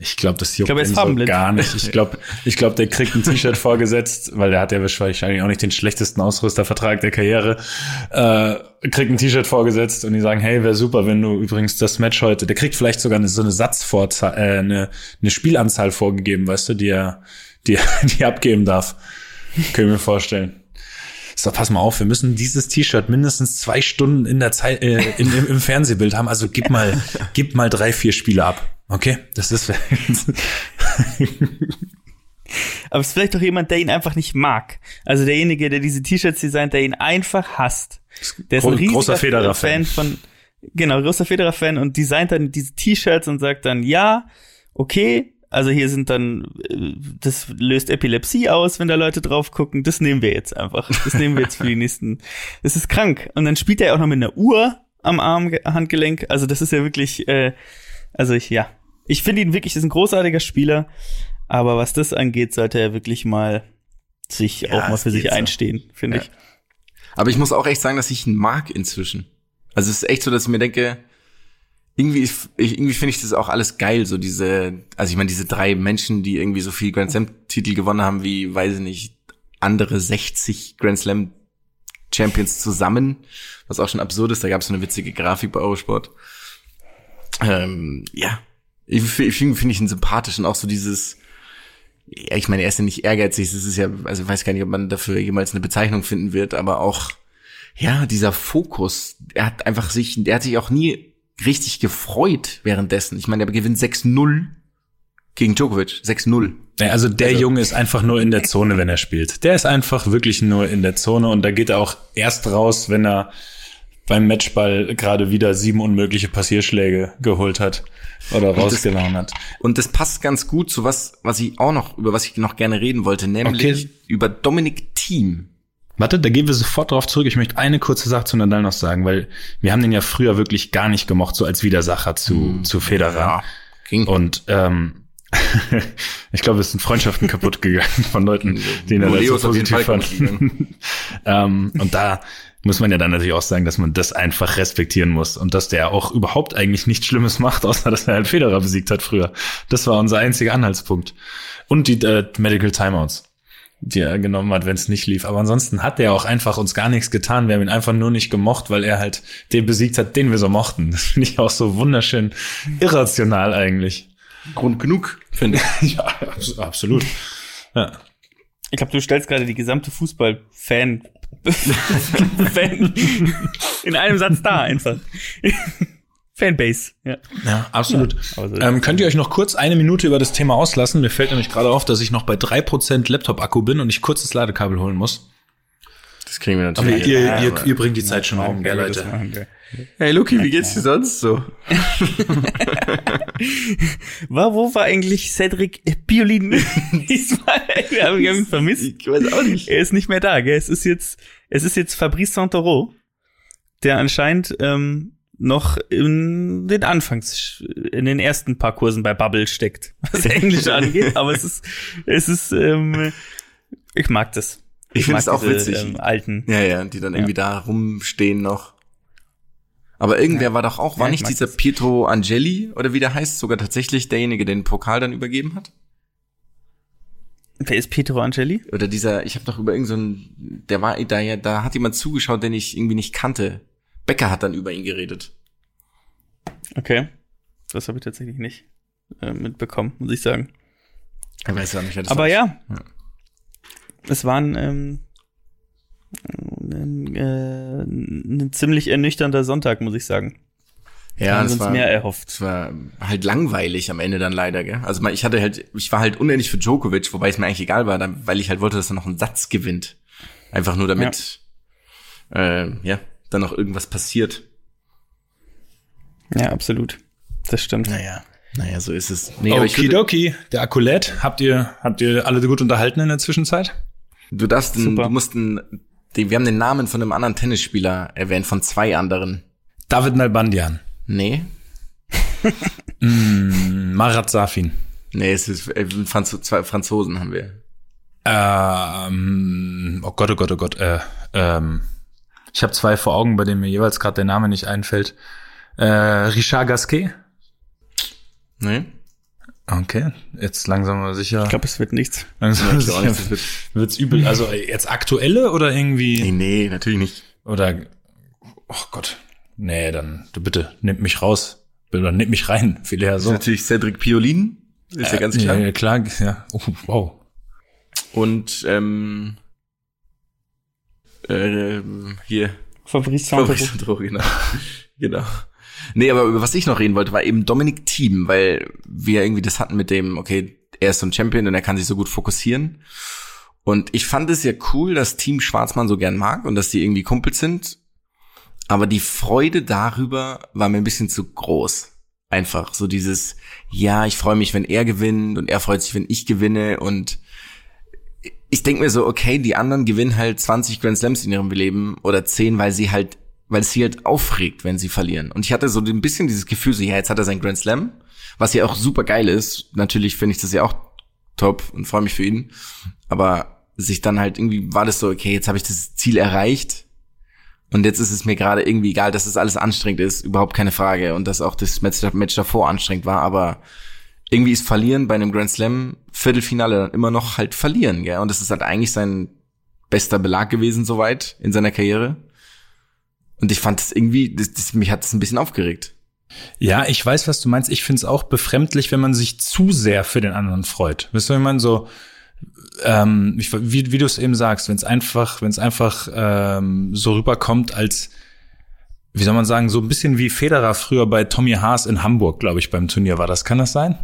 [SPEAKER 4] Ich glaube, das juckt
[SPEAKER 3] glaub, er ist
[SPEAKER 4] ihn so gar nicht. Ich glaube, ich glaube, der kriegt ein T-Shirt vorgesetzt, weil der hat ja wahrscheinlich auch nicht den schlechtesten Ausrüstervertrag der Karriere. Äh, kriegt ein T-Shirt vorgesetzt und die sagen, hey, wäre super, wenn du übrigens das Match heute, der kriegt vielleicht sogar eine, so eine Satzvorzahl, äh, eine, eine Spielanzahl vorgegeben, weißt du, die er, die, er- die er abgeben darf. Können wir mir vorstellen. So, pass mal auf, wir müssen dieses T-Shirt mindestens zwei Stunden in der Zeit, äh, in, im, im Fernsehbild haben. Also gib mal, gib mal drei, vier Spiele ab. Okay? Das ist,
[SPEAKER 3] Aber es ist vielleicht doch jemand, der ihn einfach nicht mag. Also derjenige, der diese T-Shirts designt, der ihn einfach hasst. Der ist ein
[SPEAKER 4] Gro-
[SPEAKER 3] riesiger
[SPEAKER 4] großer Federer-Fan.
[SPEAKER 3] Fan von, genau, großer Federer-Fan und designt dann diese T-Shirts und sagt dann, ja, okay, also hier sind dann, äh, das löst Epilepsie aus, wenn da Leute drauf gucken. Das nehmen wir jetzt einfach. Das nehmen wir jetzt für die nächsten. Das ist krank. Und dann spielt er auch noch mit einer Uhr am Arm, Handgelenk. Also das ist ja wirklich, äh, also ich, ja. Ich finde ihn wirklich, ist ein großartiger Spieler. Aber was das angeht, sollte er wirklich mal sich
[SPEAKER 2] Ja,
[SPEAKER 3] auch mal für sich
[SPEAKER 2] geht so.
[SPEAKER 3] einstehen, finde
[SPEAKER 2] Ja.
[SPEAKER 3] ich.
[SPEAKER 2] Aber ich muss auch echt sagen, dass ich ihn mag inzwischen. Also es ist echt so, dass ich mir denke, irgendwie, ich, irgendwie finde ich das auch alles geil, so diese, also ich meine, diese drei Menschen, die irgendwie so viel Grand Slam-Titel gewonnen haben, wie, weiß ich nicht, andere 60 Grand Slam Champions zusammen, was auch schon absurd ist, da gab es so eine witzige Grafik bei Eurosport. Ähm, ja, ich, finde find ich ihn sympathisch und auch so dieses, ja, ich meine, er ist ja nicht ehrgeizig, das ist ja, also ich weiß gar nicht, ob man dafür jemals eine Bezeichnung finden wird, aber auch, ja, dieser Fokus, er hat einfach sich, der hat sich auch nie richtig gefreut währenddessen. Ich meine, er gewinnt 6-0 Gegen Djokovic, 6-0.
[SPEAKER 4] Ja, also der
[SPEAKER 2] Also-
[SPEAKER 4] Junge ist einfach nur in der Zone, wenn er spielt. Der ist einfach wirklich nur in der Zone und da geht er auch erst raus, wenn er beim Matchball gerade wieder sieben unmögliche Passierschläge geholt hat oder rausgehauen hat.
[SPEAKER 2] Und das passt ganz gut zu was, was ich auch noch, über was ich noch gerne reden wollte, nämlich
[SPEAKER 4] Okay.
[SPEAKER 2] über Dominik Thiem.
[SPEAKER 4] Warte, da gehen wir sofort drauf zurück. Ich möchte eine kurze Sache zu Nadal noch sagen, weil wir haben den ja früher wirklich gar nicht gemocht, so als Widersacher zu, zu Federer.
[SPEAKER 2] ging.
[SPEAKER 4] Und ähm, ich glaube, es sind Freundschaften kaputt gegangen von Leuten, die ihn da so positiv fanden. ähm, und da muss man ja dann natürlich auch sagen, dass man das einfach respektieren muss und dass der auch überhaupt eigentlich nichts Schlimmes macht, außer dass er halt Federer besiegt hat früher. Das war unser einziger Anhaltspunkt. Und die äh, Medical Timeouts, die er genommen hat, wenn es nicht lief. Aber ansonsten hat er auch einfach uns gar nichts getan. Wir haben ihn einfach nur nicht gemocht, weil er halt den besiegt hat, den wir so mochten. Das finde ich auch so wunderschön irrational eigentlich.
[SPEAKER 2] Grund genug, finde ich.
[SPEAKER 4] Ja, abs- absolut. Ja.
[SPEAKER 3] Ich glaube, du stellst gerade die gesamte Fußball-Fan Fan in einem Satz da einfach. Fanbase, ja.
[SPEAKER 4] Ja, absolut.
[SPEAKER 3] aber so ist
[SPEAKER 4] ähm, könnt ihr euch noch kurz eine Minute über das Thema auslassen? Mir fällt nämlich gerade auf, dass ich noch bei drei Prozent Laptop-Akku bin und ich kurz das Ladekabel holen muss.
[SPEAKER 2] Das kriegen wir
[SPEAKER 4] Aber
[SPEAKER 2] natürlich.
[SPEAKER 4] ihr,
[SPEAKER 2] hin.
[SPEAKER 4] ihr, ihr bringt die Zeit schon um, gell, Leute?
[SPEAKER 3] machen wir.
[SPEAKER 2] Hey Luki, wie geht's dir sonst so?
[SPEAKER 3] War, wo war eigentlich Cedric Piolin diesmal? Wir haben ihn vermisst.
[SPEAKER 2] Ich weiß auch nicht.
[SPEAKER 3] Er ist nicht mehr da, gell? Es ist jetzt, es ist jetzt Fabrice Santoro, der anscheinend ähm, noch in den Anfangs, in den ersten paar Kursen bei Bubble steckt, was Englisch angeht. Aber es ist, es ist, ähm, ich mag das.
[SPEAKER 2] Ich finde
[SPEAKER 3] mag
[SPEAKER 2] es auch witzig.
[SPEAKER 3] Ähm, alten.
[SPEAKER 2] Ja, ja, die dann irgendwie da rumstehen noch. Aber irgendwer war doch auch, war
[SPEAKER 3] Ja, ich
[SPEAKER 2] nicht dieser
[SPEAKER 3] das.
[SPEAKER 2] Pietro Angeli oder wie der heißt, sogar tatsächlich derjenige, der den Pokal dann übergeben hat?
[SPEAKER 3] Wer ist Pietro Angeli?
[SPEAKER 2] Oder dieser, ich habe doch über irgendeinen, der war da ja, da hat jemand zugeschaut, den ich irgendwie nicht kannte. Becker hat dann über ihn geredet.
[SPEAKER 3] Okay. Das habe ich tatsächlich nicht äh, mitbekommen, muss ich sagen.
[SPEAKER 2] Ich weiß ja
[SPEAKER 3] Aber ja,
[SPEAKER 2] Ja.
[SPEAKER 3] es war ein, ähm, ein, äh, ein ziemlich ernüchternder Sonntag, muss ich sagen.
[SPEAKER 2] ja, das war,
[SPEAKER 3] mehr erhofft.
[SPEAKER 2] das war halt langweilig am Ende dann leider, gell? Also ich hatte halt, ich war halt unendlich für Djokovic, wobei es mir eigentlich egal war, weil ich halt wollte, dass er noch einen Satz gewinnt. Einfach nur damit, äh, ja, dann noch irgendwas passiert.
[SPEAKER 3] Ja, absolut. Das stimmt.
[SPEAKER 2] Naja, naja, so ist es. Nee,
[SPEAKER 4] Okidoki, der Akkulat. Habt ihr, habt ihr alle gut unterhalten in der Zwischenzeit?
[SPEAKER 2] du darfst,
[SPEAKER 3] Super.
[SPEAKER 2] du musst den, den, wir haben den Namen von einem anderen Tennisspieler erwähnt, von zwei anderen.
[SPEAKER 4] David Nalbandian.
[SPEAKER 2] Nee?
[SPEAKER 4] Mm, Marat Safin.
[SPEAKER 2] Nee, es ist äh, Franz zwei Franzosen haben wir.
[SPEAKER 4] Ähm, oh Gott, oh Gott, oh Gott. Äh, ähm, ich habe zwei vor Augen, bei denen mir jeweils gerade der Name nicht einfällt. Äh, Richard Gasquet.
[SPEAKER 2] Nee?
[SPEAKER 4] Okay, jetzt langsam aber sicher.
[SPEAKER 3] Ich glaube, es wird nichts.
[SPEAKER 4] langsam aber
[SPEAKER 2] Ich glaub auch nicht,
[SPEAKER 4] sicher
[SPEAKER 2] das wird,
[SPEAKER 4] wird's übel. Also äh, jetzt aktuelle oder irgendwie
[SPEAKER 2] nee, nee, natürlich nicht.
[SPEAKER 4] oder oh Gott. Nee, dann du bitte nimm mich raus. Oder nimm mich rein. Viel eher so.
[SPEAKER 2] natürlich Cedric Piolin, ist ja ganz klar.
[SPEAKER 4] Ja, ja, klar, ja. Oh, wow.
[SPEAKER 2] Und ähm, äh, hier
[SPEAKER 3] Fabrice.
[SPEAKER 2] Fabrice Santoro, genau. genau. Nee, aber über was ich noch reden wollte, war eben Dominik Thiem, weil wir irgendwie das hatten mit dem, okay, er ist so ein Champion und er kann sich so gut fokussieren. Und ich fand es ja cool, dass Team Schwarzmann so gern mag und dass die irgendwie Kumpels sind. Aber die Freude darüber war mir ein bisschen zu groß. Einfach so dieses, ja, ich freue mich, wenn er gewinnt und er freut sich, wenn ich gewinne und ich denke mir so, okay, die anderen gewinnen halt 20 Grand Slams in ihrem Leben oder 10, weil sie halt, weil es sie halt aufregt, wenn sie verlieren. Und ich hatte so ein bisschen dieses Gefühl, so, ja, jetzt hat er sein Grand Slam, was ja auch super geil ist. Natürlich finde ich das ja auch top und freue mich für ihn. Aber sich dann halt irgendwie war das so, okay, jetzt habe ich das Ziel erreicht. Und jetzt ist es mir gerade irgendwie egal, dass das alles anstrengend ist, überhaupt keine Frage. Und dass auch das Match, Match davor anstrengend war, aber irgendwie ist Verlieren bei einem Grand Slam Viertelfinale dann immer noch halt verlieren, gell? Und das ist halt eigentlich sein bester Belag gewesen soweit in seiner Karriere. Und ich fand das irgendwie, das, das, mich hat das ein bisschen aufgeregt.
[SPEAKER 4] Ja, ich weiß, was du meinst. Ich finde es auch befremdlich, wenn man sich zu sehr für den anderen freut. Weißt du, wenn man so, ähm, ich, wie, wie du es eben sagst, wenn es einfach, wenn es einfach ähm, so rüberkommt, als wie soll man sagen, so ein bisschen wie Federer früher bei Tommy Haas in Hamburg, glaube ich, beim Turnier war das. Kann das sein?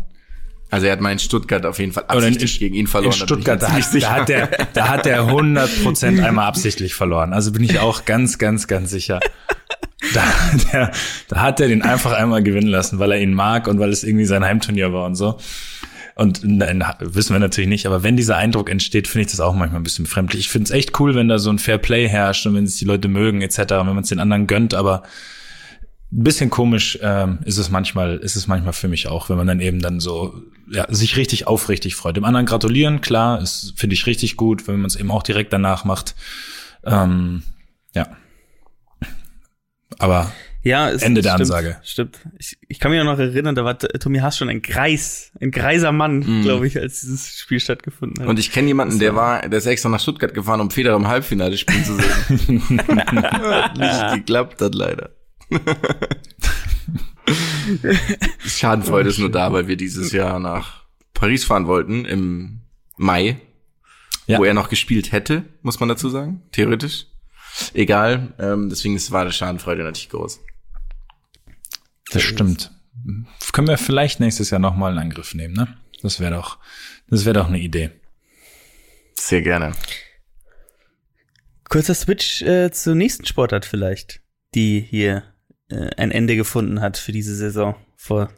[SPEAKER 2] Also er hat mal in Stuttgart auf jeden Fall
[SPEAKER 4] Oder in-
[SPEAKER 2] absichtlich gegen ihn verloren.
[SPEAKER 4] In Stuttgart, da hat, da hat der, da hat der 100% einmal absichtlich verloren. Also bin ich auch ganz, ganz, ganz sicher. Da, der, da hat er den einfach einmal gewinnen lassen, weil er ihn mag und weil es irgendwie sein Heimturnier war und so. Und nein, wissen wir natürlich nicht, aber wenn dieser Eindruck entsteht, finde ich das auch manchmal ein bisschen befremdlich. Ich finde es echt cool, wenn da so ein Fair Play herrscht und wenn sich die Leute mögen etc., wenn man es den anderen gönnt, aber ein bisschen komisch ähm, ist es manchmal, ist es manchmal für mich auch, wenn man dann eben dann so ja, sich richtig aufrichtig freut. Dem anderen gratulieren, klar, ist finde ich richtig gut, wenn man es eben auch direkt danach macht. Ähm, ja. Aber
[SPEAKER 3] Ja, es,
[SPEAKER 4] Ende der
[SPEAKER 3] stimmt,
[SPEAKER 4] Ansage.
[SPEAKER 3] Stimmt. Ich, ich kann mich auch noch erinnern, da war Tommy Haas schon ein Greis, ein greiser Mann,
[SPEAKER 2] Mhm.
[SPEAKER 3] glaube ich, als dieses Spiel stattgefunden hat.
[SPEAKER 2] Und ich kenne jemanden, der war, der ist extra nach Stuttgart gefahren, um Federer im Halbfinale spielen zu sehen. Hat Nicht geklappt hat leider. Schadenfreude ist nur da, weil wir dieses Jahr nach Paris fahren wollten im Mai,
[SPEAKER 4] Ja.
[SPEAKER 2] wo er noch gespielt hätte, muss man dazu sagen, theoretisch. Egal, ähm, deswegen ist, war die Schadenfreude natürlich groß.
[SPEAKER 4] das stimmt. Können wir vielleicht nächstes Jahr nochmal einen Angriff nehmen, ne? Das wäre doch, das wäre doch eine Idee.
[SPEAKER 2] Sehr gerne.
[SPEAKER 3] Kurzer Switch äh, zur nächsten Sportart vielleicht, die hier äh, ein Ende gefunden hat für diese Saison. Vor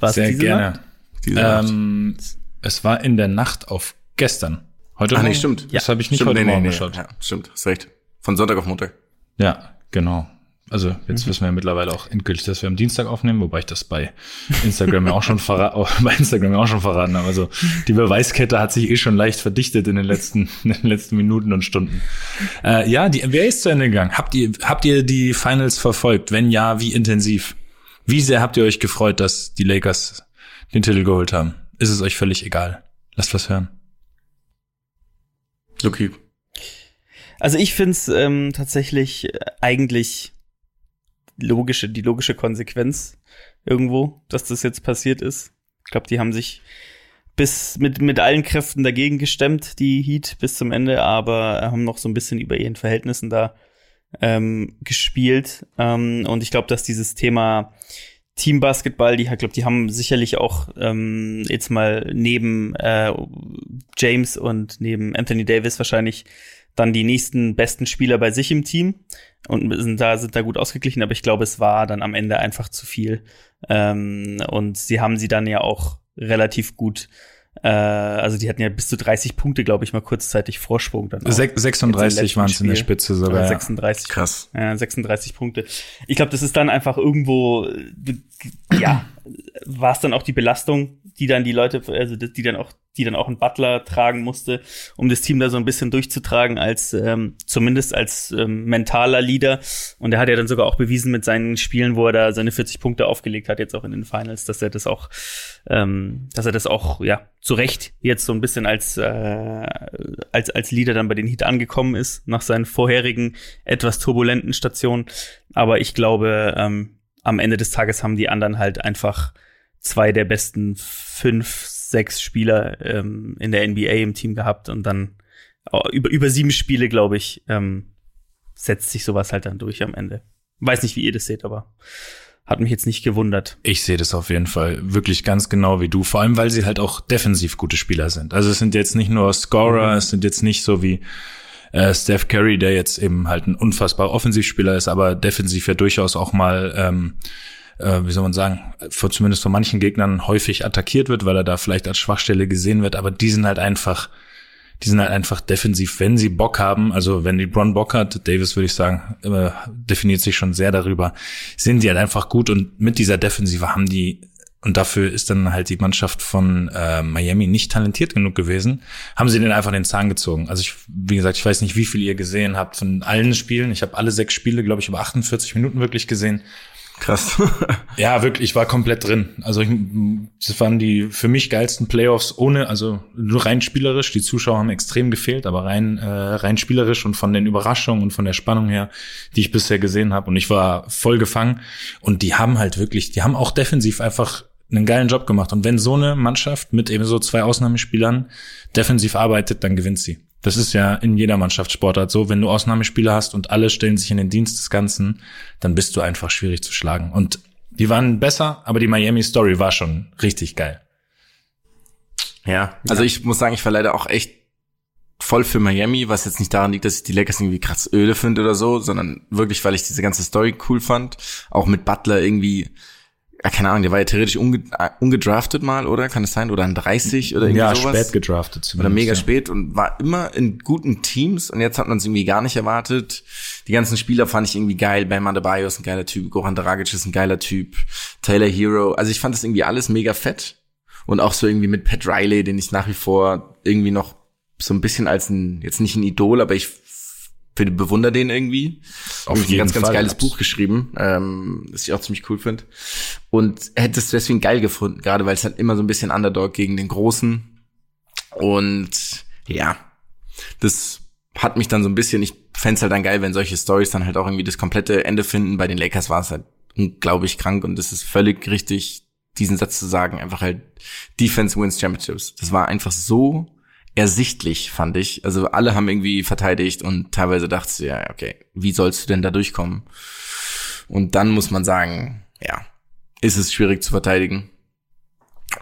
[SPEAKER 3] was
[SPEAKER 4] Sehr
[SPEAKER 3] diese
[SPEAKER 4] gerne.
[SPEAKER 3] Nacht?
[SPEAKER 2] Diese Nacht.
[SPEAKER 4] Ähm, es war in der Nacht auf gestern. Heute
[SPEAKER 2] Ach nee,
[SPEAKER 4] Morgen?
[SPEAKER 2] stimmt.
[SPEAKER 4] Das habe ich nicht
[SPEAKER 2] Stimmt,
[SPEAKER 4] heute
[SPEAKER 2] nee, nee,
[SPEAKER 4] Morgen
[SPEAKER 2] nee.
[SPEAKER 4] geschaut.
[SPEAKER 2] Ja, stimmt, hast recht. Von Sonntag auf Montag.
[SPEAKER 4] Ja, genau. Also jetzt
[SPEAKER 2] Mhm.
[SPEAKER 4] wissen wir ja mittlerweile auch endgültig, dass wir am Dienstag aufnehmen, wobei ich das bei Instagram ja auch schon verraten, bei Instagram ja auch schon verraten habe. Also die Beweiskette hat sich eh schon leicht verdichtet in den letzten, in den letzten Minuten und Stunden. Äh, ja, die NBA ist zu Ende gegangen. Habt ihr, habt ihr die Finals verfolgt? Wenn ja, wie intensiv? Wie sehr habt ihr euch gefreut, dass die Lakers den Titel geholt haben? Ist es euch völlig egal? Lasst was hören.
[SPEAKER 2] Luki.
[SPEAKER 3] Also ich finde es ähm, tatsächlich eigentlich logische, die logische Konsequenz irgendwo, dass das jetzt passiert ist. Ich glaube, die haben sich bis mit, mit allen Kräften dagegen gestemmt, die Heat bis zum Ende, aber haben noch so ein bisschen über ihren Verhältnissen da ähm, gespielt. Ähm, und ich glaube, dass dieses Thema Teambasketball, die glaube, die haben sicherlich auch ähm, jetzt mal neben äh, James und neben Anthony Davis wahrscheinlich dann die nächsten besten Spieler bei sich im Team und sind da sind da gut ausgeglichen, aber ich glaube, es war dann am Ende einfach zu viel. Ähm, und sie haben sie dann ja auch relativ gut äh, also die hatten ja bis zu 30 Punkte, glaube ich, mal kurzzeitig Vorsprung dann. auch.
[SPEAKER 4] Sech-
[SPEAKER 3] Jetzt im
[SPEAKER 4] 36
[SPEAKER 3] letzten
[SPEAKER 4] waren es in der. Spitze sogar.
[SPEAKER 3] Ja,
[SPEAKER 4] Ja.
[SPEAKER 3] 36.
[SPEAKER 2] Krass.
[SPEAKER 3] Ja, 36 Punkte. Ich glaube, das ist dann einfach irgendwo, äh, ja, war es dann auch die Belastung, die dann die Leute, also die dann auch, die dann auch ein Butler tragen musste, um das Team da so ein bisschen durchzutragen, als ähm, zumindest als ähm, mentaler Leader. Und er hat ja dann sogar auch bewiesen mit seinen Spielen, wo er da seine 40 Punkte aufgelegt hat, jetzt auch in den Finals, dass er das auch, ähm, dass er das auch, ja, zu Recht jetzt so ein bisschen als, äh, als, als Leader dann bei den Heat angekommen ist, nach seinen vorherigen etwas turbulenten Stationen. Aber ich glaube, ähm, am Ende des Tages haben die anderen halt einfach zwei der besten fünf, sechs Spieler ähm, in der NBA im Team gehabt und dann äh, über, über sieben Spiele, glaube ich, ähm, setzt sich sowas halt dann durch am Ende. Weiß nicht, wie ihr das seht, aber hat mich jetzt nicht gewundert.
[SPEAKER 4] Ich sehe das auf jeden Fall wirklich ganz genau wie du, vor allem weil sie halt auch defensiv gute Spieler sind. Also es sind jetzt nicht nur Scorer, es sind jetzt nicht so wie äh, Steph Curry, der jetzt eben halt ein unfassbar Offensivspieler ist, aber defensiv ja durchaus auch mal, ähm, äh, wie soll man sagen, vor, zumindest von manchen Gegnern häufig attackiert wird, weil er da vielleicht als Schwachstelle gesehen wird, aber die sind halt einfach die sind halt einfach defensiv, wenn sie Bock haben, also wenn LeBron Bock hat, Davis würde ich sagen, äh, definiert sich schon sehr darüber, sind die halt einfach gut und mit dieser Defensive haben die, und dafür ist dann halt die Mannschaft von äh, Miami nicht talentiert genug gewesen, haben sie den einfach den Zahn gezogen. Also ich, wie gesagt, ich weiß nicht, wie viel ihr gesehen habt von allen Spielen. Ich habe alle sechs Spiele, glaube ich, über 48 Minuten wirklich gesehen.
[SPEAKER 2] Krass.
[SPEAKER 4] Ja, wirklich, ich war komplett drin. Also ich, das waren die für mich geilsten Playoffs ohne, also nur rein spielerisch. Die Zuschauer haben extrem gefehlt, aber rein äh, rein spielerisch und von den Überraschungen und von der Spannung her, die ich bisher gesehen habe. Und ich war voll gefangen. Und die haben halt wirklich, die haben auch defensiv einfach einen geilen Job gemacht. Und wenn so eine Mannschaft mit eben so zwei Ausnahmespielern defensiv arbeitet, dann gewinnt sie. Das ist ja in jeder Mannschaftssportart so. Wenn du Ausnahmespieler hast und alle stellen sich in den Dienst des Ganzen, dann bist du einfach schwierig zu schlagen. Und Die waren besser, aber die Miami Story war schon richtig geil.
[SPEAKER 2] Ja, also ich muss sagen, ich war leider auch echt voll für Miami, was jetzt nicht daran liegt, dass ich die Lakers irgendwie krass öde finde oder so, sondern wirklich, weil ich diese ganze Story cool fand. Auch mit Butler irgendwie, ja, keine Ahnung, der war ja theoretisch unge äh, ungedraftet mal, oder? Kann es sein? Oder ein 30 oder irgendwie
[SPEAKER 4] Ja,
[SPEAKER 2] sowas?
[SPEAKER 4] spät gedraftet zumindest.
[SPEAKER 2] Oder mega
[SPEAKER 4] ja.
[SPEAKER 2] spät und war immer in guten Teams und jetzt hat man es irgendwie gar nicht erwartet. Die ganzen Spieler fand ich irgendwie geil. Bam Adebayo ist ein geiler Typ, Goran Dragic ist ein geiler Typ, Taylor Hero. Also ich fand das irgendwie alles mega fett. Und auch so irgendwie mit Pat Riley, den ich nach wie vor irgendwie noch so ein bisschen als ein, jetzt nicht ein Idol, aber ich finde, bewundere den irgendwie.
[SPEAKER 4] Auf
[SPEAKER 2] Irgendwie ein
[SPEAKER 4] jeden
[SPEAKER 2] ganz, ganz
[SPEAKER 4] Fall.
[SPEAKER 2] geiles Buch geschrieben, ähm, das ich auch ziemlich cool finde. Und hätte es deswegen geil gefunden, gerade weil es halt immer so ein bisschen Underdog gegen den Großen. Und ja, das hat mich dann so ein bisschen, ich fänd's halt dann geil, wenn solche Stories dann halt auch irgendwie das komplette Ende finden. Bei den Lakers war es halt unglaublich krank und es ist völlig richtig, diesen Satz zu sagen, einfach halt Defense wins Championships. Das war einfach so ersichtlich, fand ich. Also alle haben irgendwie verteidigt und teilweise dachte ich, ja, okay, wie sollst du denn da durchkommen? Und dann muss man sagen, ja, ist es schwierig zu verteidigen.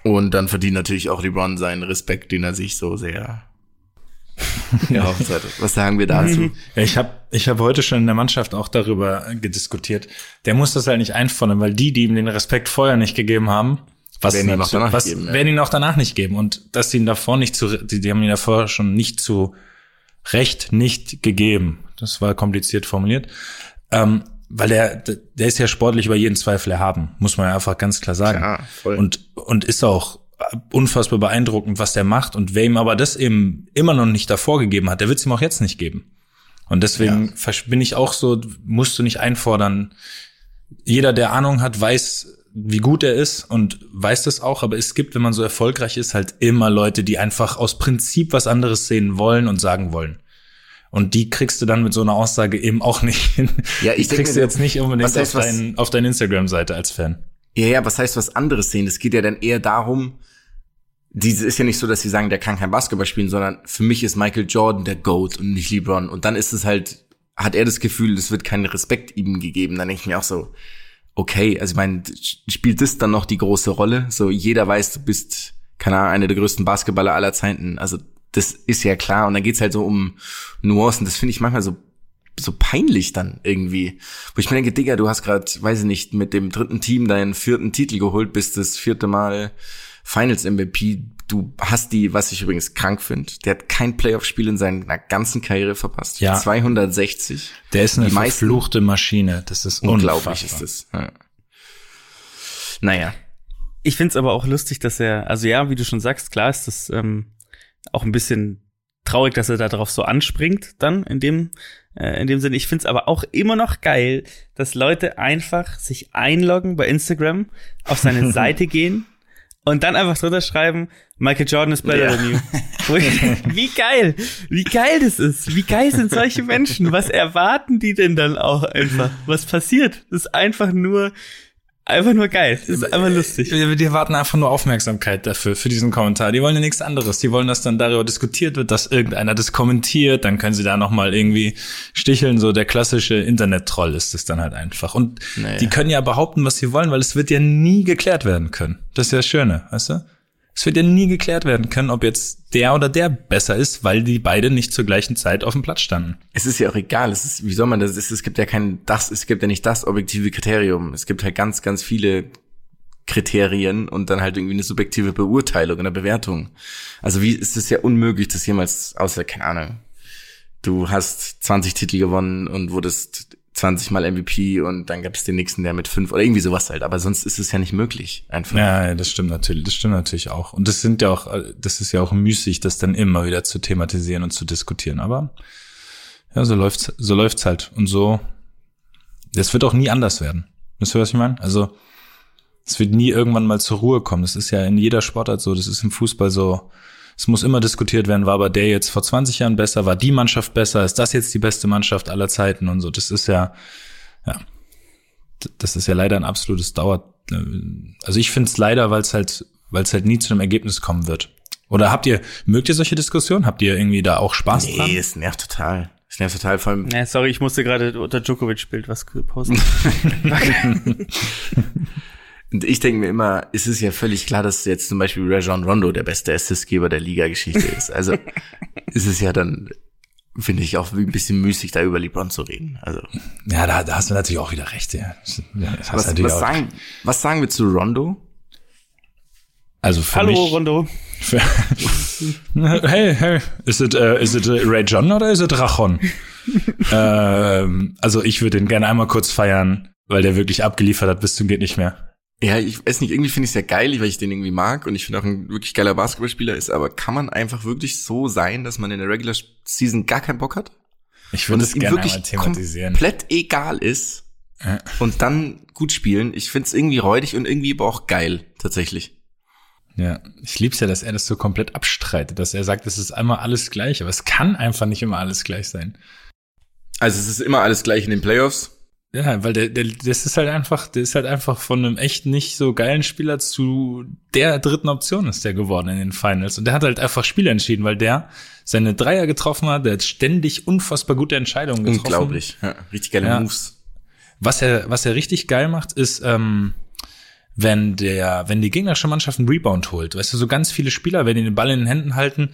[SPEAKER 2] Und dann verdient natürlich auch LeBron seinen Respekt, den er sich so sehr hat. Was sagen wir dazu?
[SPEAKER 4] Ja, ich habe ich hab heute schon in der Mannschaft auch darüber gediskutiert. Der muss das halt nicht einfordern, weil die, die ihm den Respekt vorher nicht gegeben haben, was,
[SPEAKER 2] Werden ihm auch danach
[SPEAKER 4] was
[SPEAKER 2] geben, ja.
[SPEAKER 4] werden ihn auch danach nicht geben. Und dass sie ihn davor nicht zu, die, die haben ihn davor schon nicht zu Recht nicht gegeben. Das war kompliziert formuliert. Ähm, weil der, der ist ja sportlich über jeden Zweifel erhaben, muss man ja einfach ganz klar sagen.
[SPEAKER 2] Klar, voll.
[SPEAKER 4] Und, und ist auch unfassbar beeindruckend, was der macht. Und wer ihm aber das eben immer noch nicht davor gegeben hat, der wird es ihm auch jetzt nicht geben. Und deswegen versch- bin ich auch so, musst du nicht einfordern. Jeder, der Ahnung hat, weiß, wie gut er ist und weiß das auch. Aber es gibt, wenn man so erfolgreich ist, halt immer Leute, die einfach aus Prinzip was anderes sehen wollen und sagen wollen. Und die kriegst du dann mit so einer Aussage eben auch nicht hin.
[SPEAKER 2] Ja, ich
[SPEAKER 4] die kriegst
[SPEAKER 2] mir,
[SPEAKER 4] du jetzt nicht unbedingt
[SPEAKER 2] heißt
[SPEAKER 4] auf, dein, auf deine Instagram-Seite als Fan.
[SPEAKER 2] Ja, ja, was heißt was anderes sehen? Es geht ja dann eher darum, diese ist ja nicht so, dass sie sagen, der kann kein Basketball spielen, sondern für mich ist Michael Jordan der GOAT und nicht LeBron. Und dann ist es halt, hat er das Gefühl, es wird keinen Respekt ihm gegeben. Dann denke ich mir auch so, okay, also ich meine, spielt das dann noch die große Rolle? So, jeder weiß, du bist, keine Ahnung, einer der größten Basketballer aller Zeiten. Also, das ist ja klar. Und dann geht's halt so um Nuancen. Das finde ich manchmal so so peinlich dann irgendwie. Wo ich mir denke, Digga, du hast gerade, weiß ich nicht, mit dem dritten Team deinen vierten Titel geholt, bist das vierte Mal Finals MVP. Du hast die, was ich übrigens krank finde, der hat kein Playoff-Spiel in seiner ganzen Karriere verpasst.
[SPEAKER 4] Ja.
[SPEAKER 2] 260.
[SPEAKER 4] Der ist eine
[SPEAKER 2] Die meisten-
[SPEAKER 4] verfluchte Maschine. Das ist
[SPEAKER 2] Unglaublich
[SPEAKER 4] unfassbar.
[SPEAKER 2] ist das. Ja. Naja.
[SPEAKER 3] Ich find's aber auch lustig, dass er, also ja, wie du schon sagst, klar ist das ähm, auch ein bisschen traurig, dass er da drauf so anspringt, dann in dem, äh, in dem Sinne. Ich find's aber auch immer noch geil, dass Leute einfach sich einloggen bei Instagram, auf seine Seite gehen und dann einfach drunter schreiben, Michael Jordan is better
[SPEAKER 2] Ja.
[SPEAKER 3] than you. Wie geil, wie geil das ist. Wie geil sind solche Menschen? Was erwarten die denn dann auch einfach? Was passiert? Das ist einfach nur, einfach nur geil. Das ist einfach lustig.
[SPEAKER 4] Die, erwarten einfach nur Aufmerksamkeit dafür, für diesen Kommentar. Die wollen ja nichts anderes. Die wollen, dass dann darüber diskutiert wird, dass irgendeiner das kommentiert. Dann können sie da nochmal irgendwie sticheln. So der klassische Internet-Troll ist es dann halt einfach. Und
[SPEAKER 2] Naja.
[SPEAKER 4] die können ja behaupten, was sie wollen, weil es wird ja nie geklärt werden können. Das ist ja das Schöne, weißt du? Es wird ja nie geklärt werden können, ob jetzt der oder der besser ist, weil die beide nicht zur gleichen Zeit auf dem Platz standen.
[SPEAKER 2] Es ist ja auch egal. Es ist, wie soll man das? Es, gibt ja kein das, es gibt ja nicht das objektive Kriterium. Es gibt halt ganz, ganz viele Kriterien und dann halt irgendwie eine subjektive Beurteilung oder Bewertung. Also wie ist es ja unmöglich, das jemals, außer, keine Ahnung, du hast 20 Titel gewonnen und wurdest 20 mal MVP und dann gab es den nächsten, der mit fünf oder irgendwie sowas halt. Aber sonst ist es ja nicht möglich, einfach.
[SPEAKER 4] Ja, das stimmt natürlich, das stimmt natürlich auch. Und das sind ja auch, äh, das ist ja auch müßig, das dann immer wieder zu thematisieren und zu diskutieren. Aber ja, so läuft's, so läuft's halt. Und so, das wird auch nie anders werden. Wisst ihr, was ich meine? Also, es wird nie irgendwann mal zur Ruhe kommen. Das ist ja in jeder Sportart so, das ist im Fußball so. Es muss immer diskutiert werden, war aber der jetzt vor 20 Jahren besser, war die Mannschaft besser, ist das jetzt die beste Mannschaft aller Zeiten und so. Das ist ja, ja, das ist ja leider ein absolutes Dauer. Also ich finde es leider, weil es halt, weil es halt nie zu einem Ergebnis kommen wird. Oder habt ihr, mögt ihr solche Diskussionen? Habt ihr irgendwie da auch Spaß dran?
[SPEAKER 2] Nee, es nervt total. Das nervt total, vor allem.
[SPEAKER 3] Ja, sorry, ich musste gerade unter Djokovic-Bild was posten.
[SPEAKER 2] Und ich denke mir immer, es ist ja völlig klar, dass jetzt zum Beispiel Rajon Rondo der beste Assistgeber der Liga-Geschichte ist. Also ist es ja dann, finde ich, auch ein bisschen müßig, da über LeBron zu reden. Also
[SPEAKER 4] Ja, da, da hast du natürlich auch wieder recht, ja.
[SPEAKER 2] was, was, sagen, was sagen wir zu Rondo?
[SPEAKER 4] Also für
[SPEAKER 3] Hallo,
[SPEAKER 4] mich,
[SPEAKER 3] Rondo.
[SPEAKER 4] Für, hey, hey, ist es ist es äh, Ray John oder ist es Rachon? ähm, also ich würde ihn gerne einmal kurz feiern, weil der wirklich abgeliefert hat bis zum geht nicht mehr.
[SPEAKER 2] Ja, ich weiß nicht, irgendwie finde ich es ja geil, weil ich den irgendwie mag und ich finde auch ein wirklich geiler Basketballspieler ist, aber kann man einfach wirklich so sein, dass man in der Regular Season gar keinen Bock hat?
[SPEAKER 4] Ich würde
[SPEAKER 2] es ihm
[SPEAKER 4] gerne
[SPEAKER 2] wirklich komplett egal ist
[SPEAKER 4] Ja.
[SPEAKER 2] und dann gut spielen. Ich finde es irgendwie räudig und irgendwie aber auch geil, tatsächlich.
[SPEAKER 4] Ja, ich lieb's ja, dass er das so komplett abstreitet, dass er sagt, es ist einmal alles gleich, aber es kann einfach nicht immer alles gleich sein.
[SPEAKER 2] Also es ist immer alles gleich in den Playoffs.
[SPEAKER 4] Ja, weil der, der, das ist halt einfach, der ist halt einfach von einem echt nicht so geilen Spieler zu der dritten Option ist der geworden in den Finals. Und der hat halt einfach Spiele entschieden, weil der seine Dreier getroffen hat, der hat ständig unfassbar gute Entscheidungen getroffen.
[SPEAKER 2] Unglaublich. Ja, richtig geile
[SPEAKER 4] Ja.
[SPEAKER 2] Moves.
[SPEAKER 4] Was er, was er richtig geil macht, ist, ähm, wenn der, wenn die gegnerische Mannschaft einen Rebound holt. Weißt du, so ganz viele Spieler, wenn die den Ball in den Händen halten,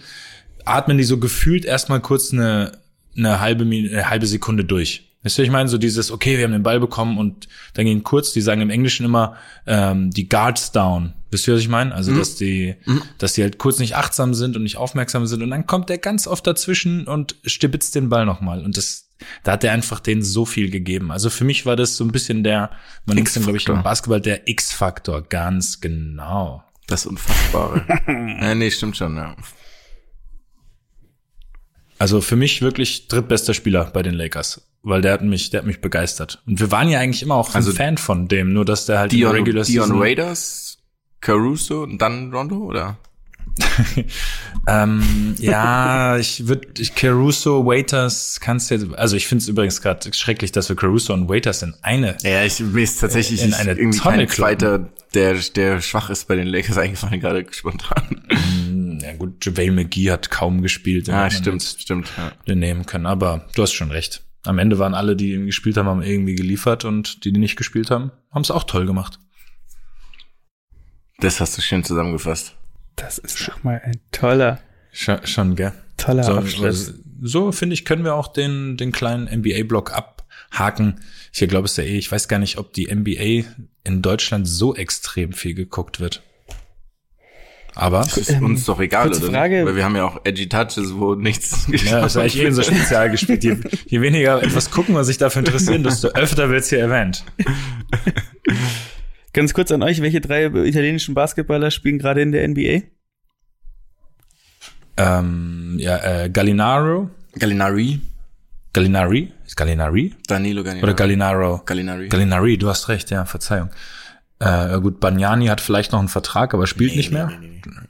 [SPEAKER 4] atmen die so gefühlt erstmal kurz eine, eine halbe, eine halbe Sekunde durch. Weißt du, ich meine, so dieses, okay, wir haben den Ball bekommen und dann gehen kurz, die sagen im Englischen immer, ähm, die Guards down. Wisst ihr, was ich meine? Also, dass die, dass die halt kurz nicht achtsam sind und nicht aufmerksam sind und dann kommt der ganz oft dazwischen und stibitzt den Ball nochmal. Und das, da hat er einfach denen so viel gegeben. Also für mich war das so ein bisschen der, man nennt es glaube ich, im Basketball der X-Faktor. Ganz genau.
[SPEAKER 2] Das Unfassbare. ja, nee, stimmt schon, ja.
[SPEAKER 4] Also für mich wirklich drittbester Spieler bei den Lakers. Weil der hat mich, der hat mich begeistert. Und wir waren ja eigentlich immer auch
[SPEAKER 2] Also
[SPEAKER 4] ein Fan von dem, nur dass der halt
[SPEAKER 2] Dion,
[SPEAKER 4] Regular
[SPEAKER 2] Dion
[SPEAKER 4] Season
[SPEAKER 2] Raiders, Caruso und dann Rondo, oder?
[SPEAKER 4] Ähm, ja, ich würde ich, Caruso, Waiters, kannst du jetzt, also ich finde es übrigens gerade schrecklich, dass wir Caruso und Waiters in eine.
[SPEAKER 2] Ja, ich mir ist tatsächlich
[SPEAKER 4] In eine
[SPEAKER 2] irgendwie
[SPEAKER 4] Tonne
[SPEAKER 2] kein zweiter, der, der schwach ist bei den Lakers eingefallen, gerade spontan.
[SPEAKER 4] Ja gut, JaVale McGee hat kaum gespielt. den
[SPEAKER 2] Ah, stimmt, stimmt. Ja.
[SPEAKER 4] Den nehmen können, aber du hast schon recht. Am Ende waren alle, die ihn gespielt haben, haben irgendwie geliefert und die, die nicht gespielt haben, haben es auch toll gemacht.
[SPEAKER 2] Das hast du schön zusammengefasst.
[SPEAKER 3] Das ist doch mal ein toller,
[SPEAKER 4] Schon, schon gell?
[SPEAKER 3] toller
[SPEAKER 4] So,
[SPEAKER 3] Abschluss.
[SPEAKER 4] so finde ich, können wir auch den, den kleinen NBA-Block abhaken. Ich glaube, es ja eh, ich weiß gar nicht, ob die NBA in Deutschland so extrem viel geguckt wird. Aber
[SPEAKER 2] Das ist uns doch egal,
[SPEAKER 3] kurze
[SPEAKER 2] oder?
[SPEAKER 3] Frage.
[SPEAKER 2] Weil wir haben ja auch Edgy Touches, wo nichts
[SPEAKER 4] ja, das ist eigentlich unser Spezial gespielt. Je, je weniger etwas gucken und sich dafür interessieren, desto öfter wird's hier erwähnt.
[SPEAKER 3] Ganz kurz an euch, welche drei italienischen Basketballer spielen gerade in der NBA?
[SPEAKER 4] Ähm, ja, äh, Gallinaro,
[SPEAKER 2] Gallinari,
[SPEAKER 4] Gallinari, ist Gallinari?
[SPEAKER 2] Danilo Gallinari.
[SPEAKER 4] Oder Gallinaro?
[SPEAKER 2] Gallinari.
[SPEAKER 4] Gallinari, du hast recht, ja, Verzeihung. Äh, gut, Bagnani hat vielleicht noch einen Vertrag, aber spielt nicht mehr.
[SPEAKER 2] Nee, nee, nee, nee.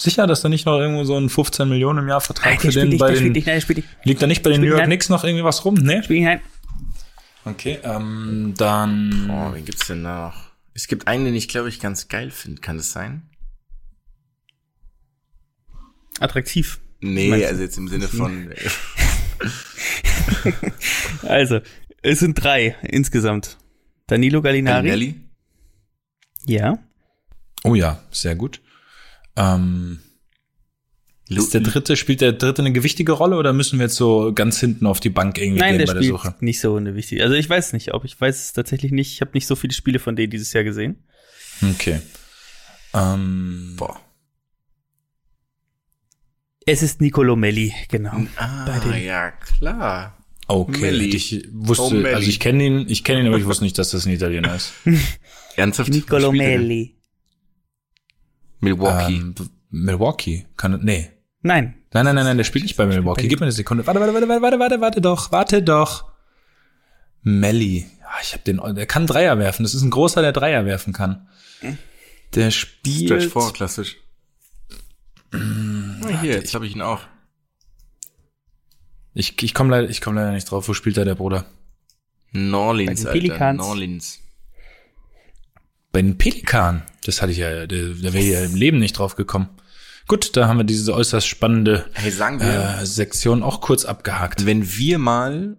[SPEAKER 4] Sicher, dass da nicht noch irgendwo so ein 15 Millionen im Jahr Vertrag für
[SPEAKER 3] der spielt
[SPEAKER 4] den
[SPEAKER 3] nicht,
[SPEAKER 4] bei den,
[SPEAKER 3] nicht, nein, nicht.
[SPEAKER 4] liegt da nicht bei den New York
[SPEAKER 3] nicht.
[SPEAKER 4] Knicks noch irgendwie was rum? Ne?
[SPEAKER 3] Spielt nicht nein.
[SPEAKER 4] Okay, ähm, dann,
[SPEAKER 2] Oh, wen gibt's denn da noch? Es gibt einen, den ich glaube ich ganz geil finde. Kann das sein?
[SPEAKER 3] Attraktiv.
[SPEAKER 2] Nee, also jetzt im Sinne von.
[SPEAKER 3] Also, es sind drei insgesamt. Danilo Gallinari.
[SPEAKER 2] Gallinelli?
[SPEAKER 3] Ja.
[SPEAKER 4] oh ja, sehr gut. Ähm, ist der dritte, spielt der dritte eine gewichtige Rolle oder müssen wir jetzt so ganz hinten auf die Bank irgendwie
[SPEAKER 3] Nein,
[SPEAKER 4] gehen
[SPEAKER 3] der
[SPEAKER 4] bei der
[SPEAKER 3] spielt
[SPEAKER 4] Suche?
[SPEAKER 3] nicht so eine wichtige. Also ich weiß nicht, ob ich weiß es tatsächlich nicht. Ich habe nicht so viele Spiele von denen dieses Jahr gesehen.
[SPEAKER 4] Okay. Ähm,
[SPEAKER 2] Boah.
[SPEAKER 3] Es ist Nicolo Melli, genau.
[SPEAKER 2] Ah,
[SPEAKER 3] Bei den-
[SPEAKER 2] ja, klar.
[SPEAKER 4] Okay,
[SPEAKER 2] Melli.
[SPEAKER 4] ich wusste,
[SPEAKER 2] Oh, Melli.
[SPEAKER 4] also ich kenne ihn, ich kenne ihn, aber ich wusste nicht, dass das ein Italiener ist.
[SPEAKER 2] Ernsthaft? Er denn?
[SPEAKER 3] Melli.
[SPEAKER 2] Milwaukee.
[SPEAKER 4] Ähm, Milwaukee, kann, nee.
[SPEAKER 3] Nein.
[SPEAKER 4] Nein, nein, nein, nein, der spielt nicht bei Milwaukee. Gib mir eine Sekunde. Warte, warte, warte, warte, warte, warte, warte doch, warte doch. Melli. Ja, ich hab den, der kann Dreier werfen. Das ist ein großer, der Dreier werfen kann. Der spielt.
[SPEAKER 2] Stretch 4, klassisch. Ah, hier, jetzt habe ich ihn auch.
[SPEAKER 4] Ich, ich komme leider, ich komme leider nicht drauf. Wo spielt da der Bruder?
[SPEAKER 2] Norlins,
[SPEAKER 3] Bei den
[SPEAKER 2] Alter.
[SPEAKER 3] Pelicans.
[SPEAKER 2] Norlins.
[SPEAKER 4] Bei den Pelikan. Das hatte ich ja, der, der wäre ja im Leben nicht drauf gekommen. Gut, da haben wir diese äußerst spannende
[SPEAKER 2] Hey, sagen wir,
[SPEAKER 4] äh, Sektion auch kurz abgehakt.
[SPEAKER 2] wenn wir mal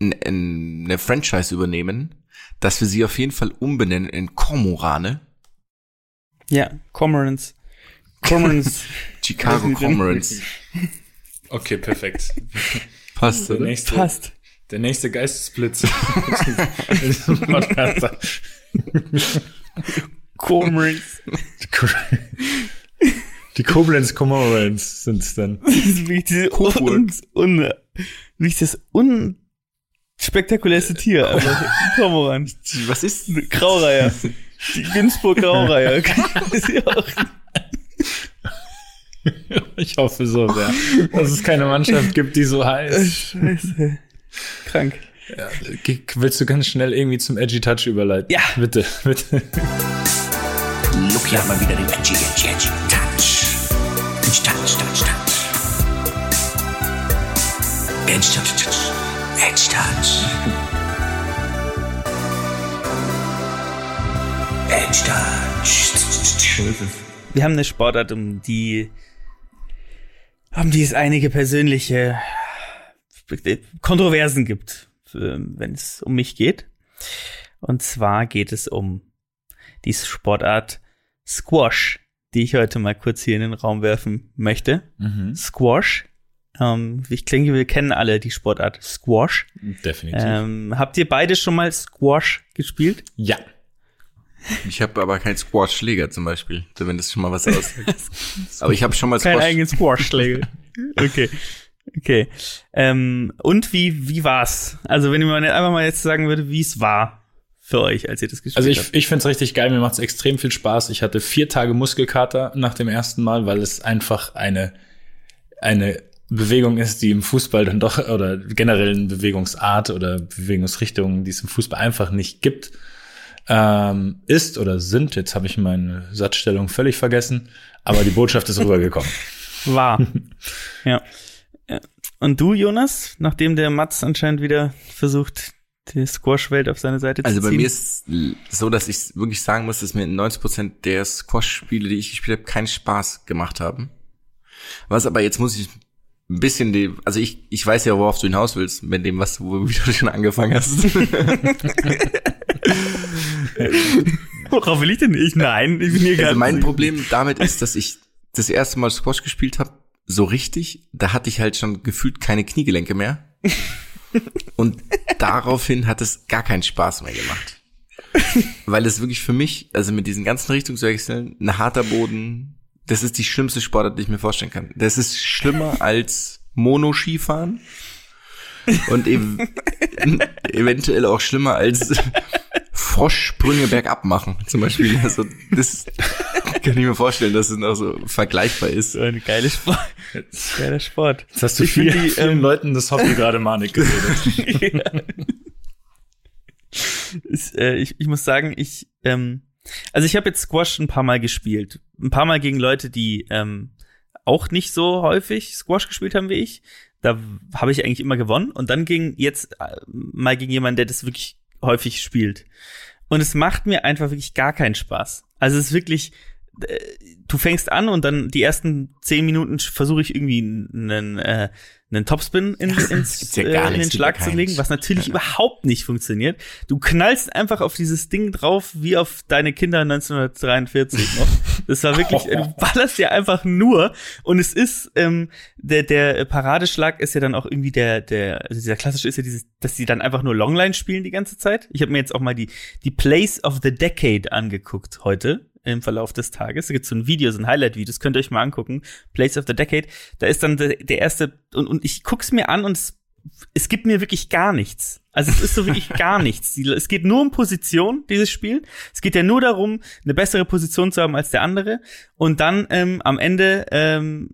[SPEAKER 2] eine Franchise übernehmen, dass wir sie auf jeden Fall umbenennen in Kormorane.
[SPEAKER 3] Ja, Cormorants. Cormorants.
[SPEAKER 2] Chicago Cormorants.
[SPEAKER 4] Okay, perfekt.
[SPEAKER 2] Passt,
[SPEAKER 4] Der
[SPEAKER 2] oder?
[SPEAKER 4] nächste,
[SPEAKER 3] Passt.
[SPEAKER 4] der nächste Geistesblitz.
[SPEAKER 3] Cormorants.
[SPEAKER 4] Die Koblenz Comorans sind es dann.
[SPEAKER 3] Das ist wirklich diese un, un, wirklich das unspektakulärste Tier. Aber Kormoran.
[SPEAKER 2] Was ist?
[SPEAKER 3] Graureiher. Die Günzburg Graureiher. Das ist ja auch-
[SPEAKER 4] Ich hoffe so sehr, dass es keine Mannschaft gibt, die so heißt.
[SPEAKER 3] Scheiße. Krank.
[SPEAKER 4] Ge- Willst du ganz schnell irgendwie zum Edgy Touch überleiten?
[SPEAKER 3] Ja.
[SPEAKER 4] Bitte, bitte.
[SPEAKER 5] Look hier mal wieder den Edgy, Edgy, Edgy Touch. Edgy Touch, Touch, Touch. Edgy Touch, Touch. Edgy Touch. Edgy Touch.
[SPEAKER 3] Wir haben eine Sportart, um die, um die es einige persönliche Kontroversen gibt, ähm, wenn es um mich geht. Und zwar geht es um die Sportart Squash, die ich heute mal kurz hier in den Raum werfen möchte. Squash. Ähm, ich denke, wir kennen alle die Sportart Squash.
[SPEAKER 4] Definitiv.
[SPEAKER 3] Ähm, habt ihr beide schon mal Squash gespielt?
[SPEAKER 4] ja.
[SPEAKER 2] Ich habe aber keinen Squash-Schläger zum Beispiel, wenn das schon mal was aussagt. aber ich habe schon mal
[SPEAKER 3] Kein
[SPEAKER 2] Squash.
[SPEAKER 3] eigenen Squash-Schläger. okay. Okay. Ähm, und wie, wie war's? Also, wenn ihr mal einfach mal jetzt sagen würde, wie es war für euch, als ihr das gespielt
[SPEAKER 4] Also ich,
[SPEAKER 3] habt.
[SPEAKER 4] ich finde es richtig geil, mir macht es extrem viel Spaß. Ich hatte vier Tage Muskelkater nach dem ersten Mal, weil es einfach eine, eine Bewegung ist, die im Fußball dann doch, oder generell eine Bewegungsart oder Bewegungsrichtung, die es im Fußball einfach nicht gibt, ähm, ist oder sind. Jetzt habe ich meine Satzstellung völlig vergessen, aber die Botschaft ist rübergekommen.
[SPEAKER 3] War. ja. Ja. Und du, Jonas, nachdem der Mats anscheinend wieder versucht, die Squash-Welt auf seine Seite
[SPEAKER 2] Also
[SPEAKER 3] zu
[SPEAKER 2] bei
[SPEAKER 3] ziehen.
[SPEAKER 2] mir ist so, dass ich wirklich sagen muss, dass mir 90% der Squash-Spiele, die ich gespielt habe, keinen Spaß gemacht haben. Was aber jetzt muss ich ein bisschen die, also ich, ich weiß ja, worauf du hinaus willst, mit dem, was du, wie du schon angefangen hast.
[SPEAKER 3] Worauf will ich denn? Ich, nein, ich bin hier
[SPEAKER 2] Also mein Problem damit ist, dass ich das erste Mal Squash gespielt habe, so richtig, da hatte ich halt schon gefühlt keine Kniegelenke mehr. Und daraufhin hat es gar keinen Spaß mehr gemacht. Weil es wirklich für mich, also mit diesen ganzen Richtungswechseln, ein harter Boden, das ist die schlimmste Sportart, die ich mir vorstellen kann. Das ist schlimmer als Monoskifahren und ev eventuell auch schlimmer als Froschsprünge bergab machen, zum Beispiel. Also das kann ich mir vorstellen, dass es noch so vergleichbar ist.
[SPEAKER 3] So eine geile Sport. Geiler Sport.
[SPEAKER 4] Jetzt hast du
[SPEAKER 3] Ich
[SPEAKER 4] viel,
[SPEAKER 3] die,
[SPEAKER 4] vielen
[SPEAKER 3] ähm,
[SPEAKER 4] Leuten das Hobby gerade Manik geredet.
[SPEAKER 3] ist, äh, ich, ich muss sagen, ich, ähm, also ich habe jetzt Squash ein paar Mal gespielt. Ein paar Mal gegen Leute, die ähm, auch nicht so häufig Squash gespielt haben wie ich. Da habe ich eigentlich immer gewonnen. Und dann ging jetzt äh, mal gegen jemanden, der das wirklich häufig spielt. Und es macht mir einfach wirklich gar keinen Spaß. Also es ist wirklich, äh, du fängst an und dann die ersten zehn Minuten versuche ich irgendwie einen, äh, einen Topspin in, ins,
[SPEAKER 2] gibt's ja
[SPEAKER 3] äh, in den Schlag zu legen, was natürlich überhaupt nicht funktioniert. Du knallst einfach auf dieses Ding drauf, wie auf deine Kinder 1943 noch. Das war wirklich, du ballerst ja einfach nur und es ist, ähm, der, der Paradeschlag ist ja dann auch irgendwie der, der, also dieser klassische ist ja dieses, dass sie dann einfach nur Longline spielen die ganze Zeit. Ich habe mir jetzt auch mal die, die Place of the Decade angeguckt heute im Verlauf des Tages. Da gibt's so ein Video, so ein Highlight-Video, das könnt ihr euch mal angucken. Place of the Decade. Da ist dann der, der erste, und, und ich guck's mir an und es, es gibt mir wirklich gar nichts. Also es ist so wirklich gar nichts. Die- Es geht nur um Position, dieses Spiel. Es geht ja nur darum, eine bessere Position zu haben als der andere. Und dann ähm, am Ende, ähm,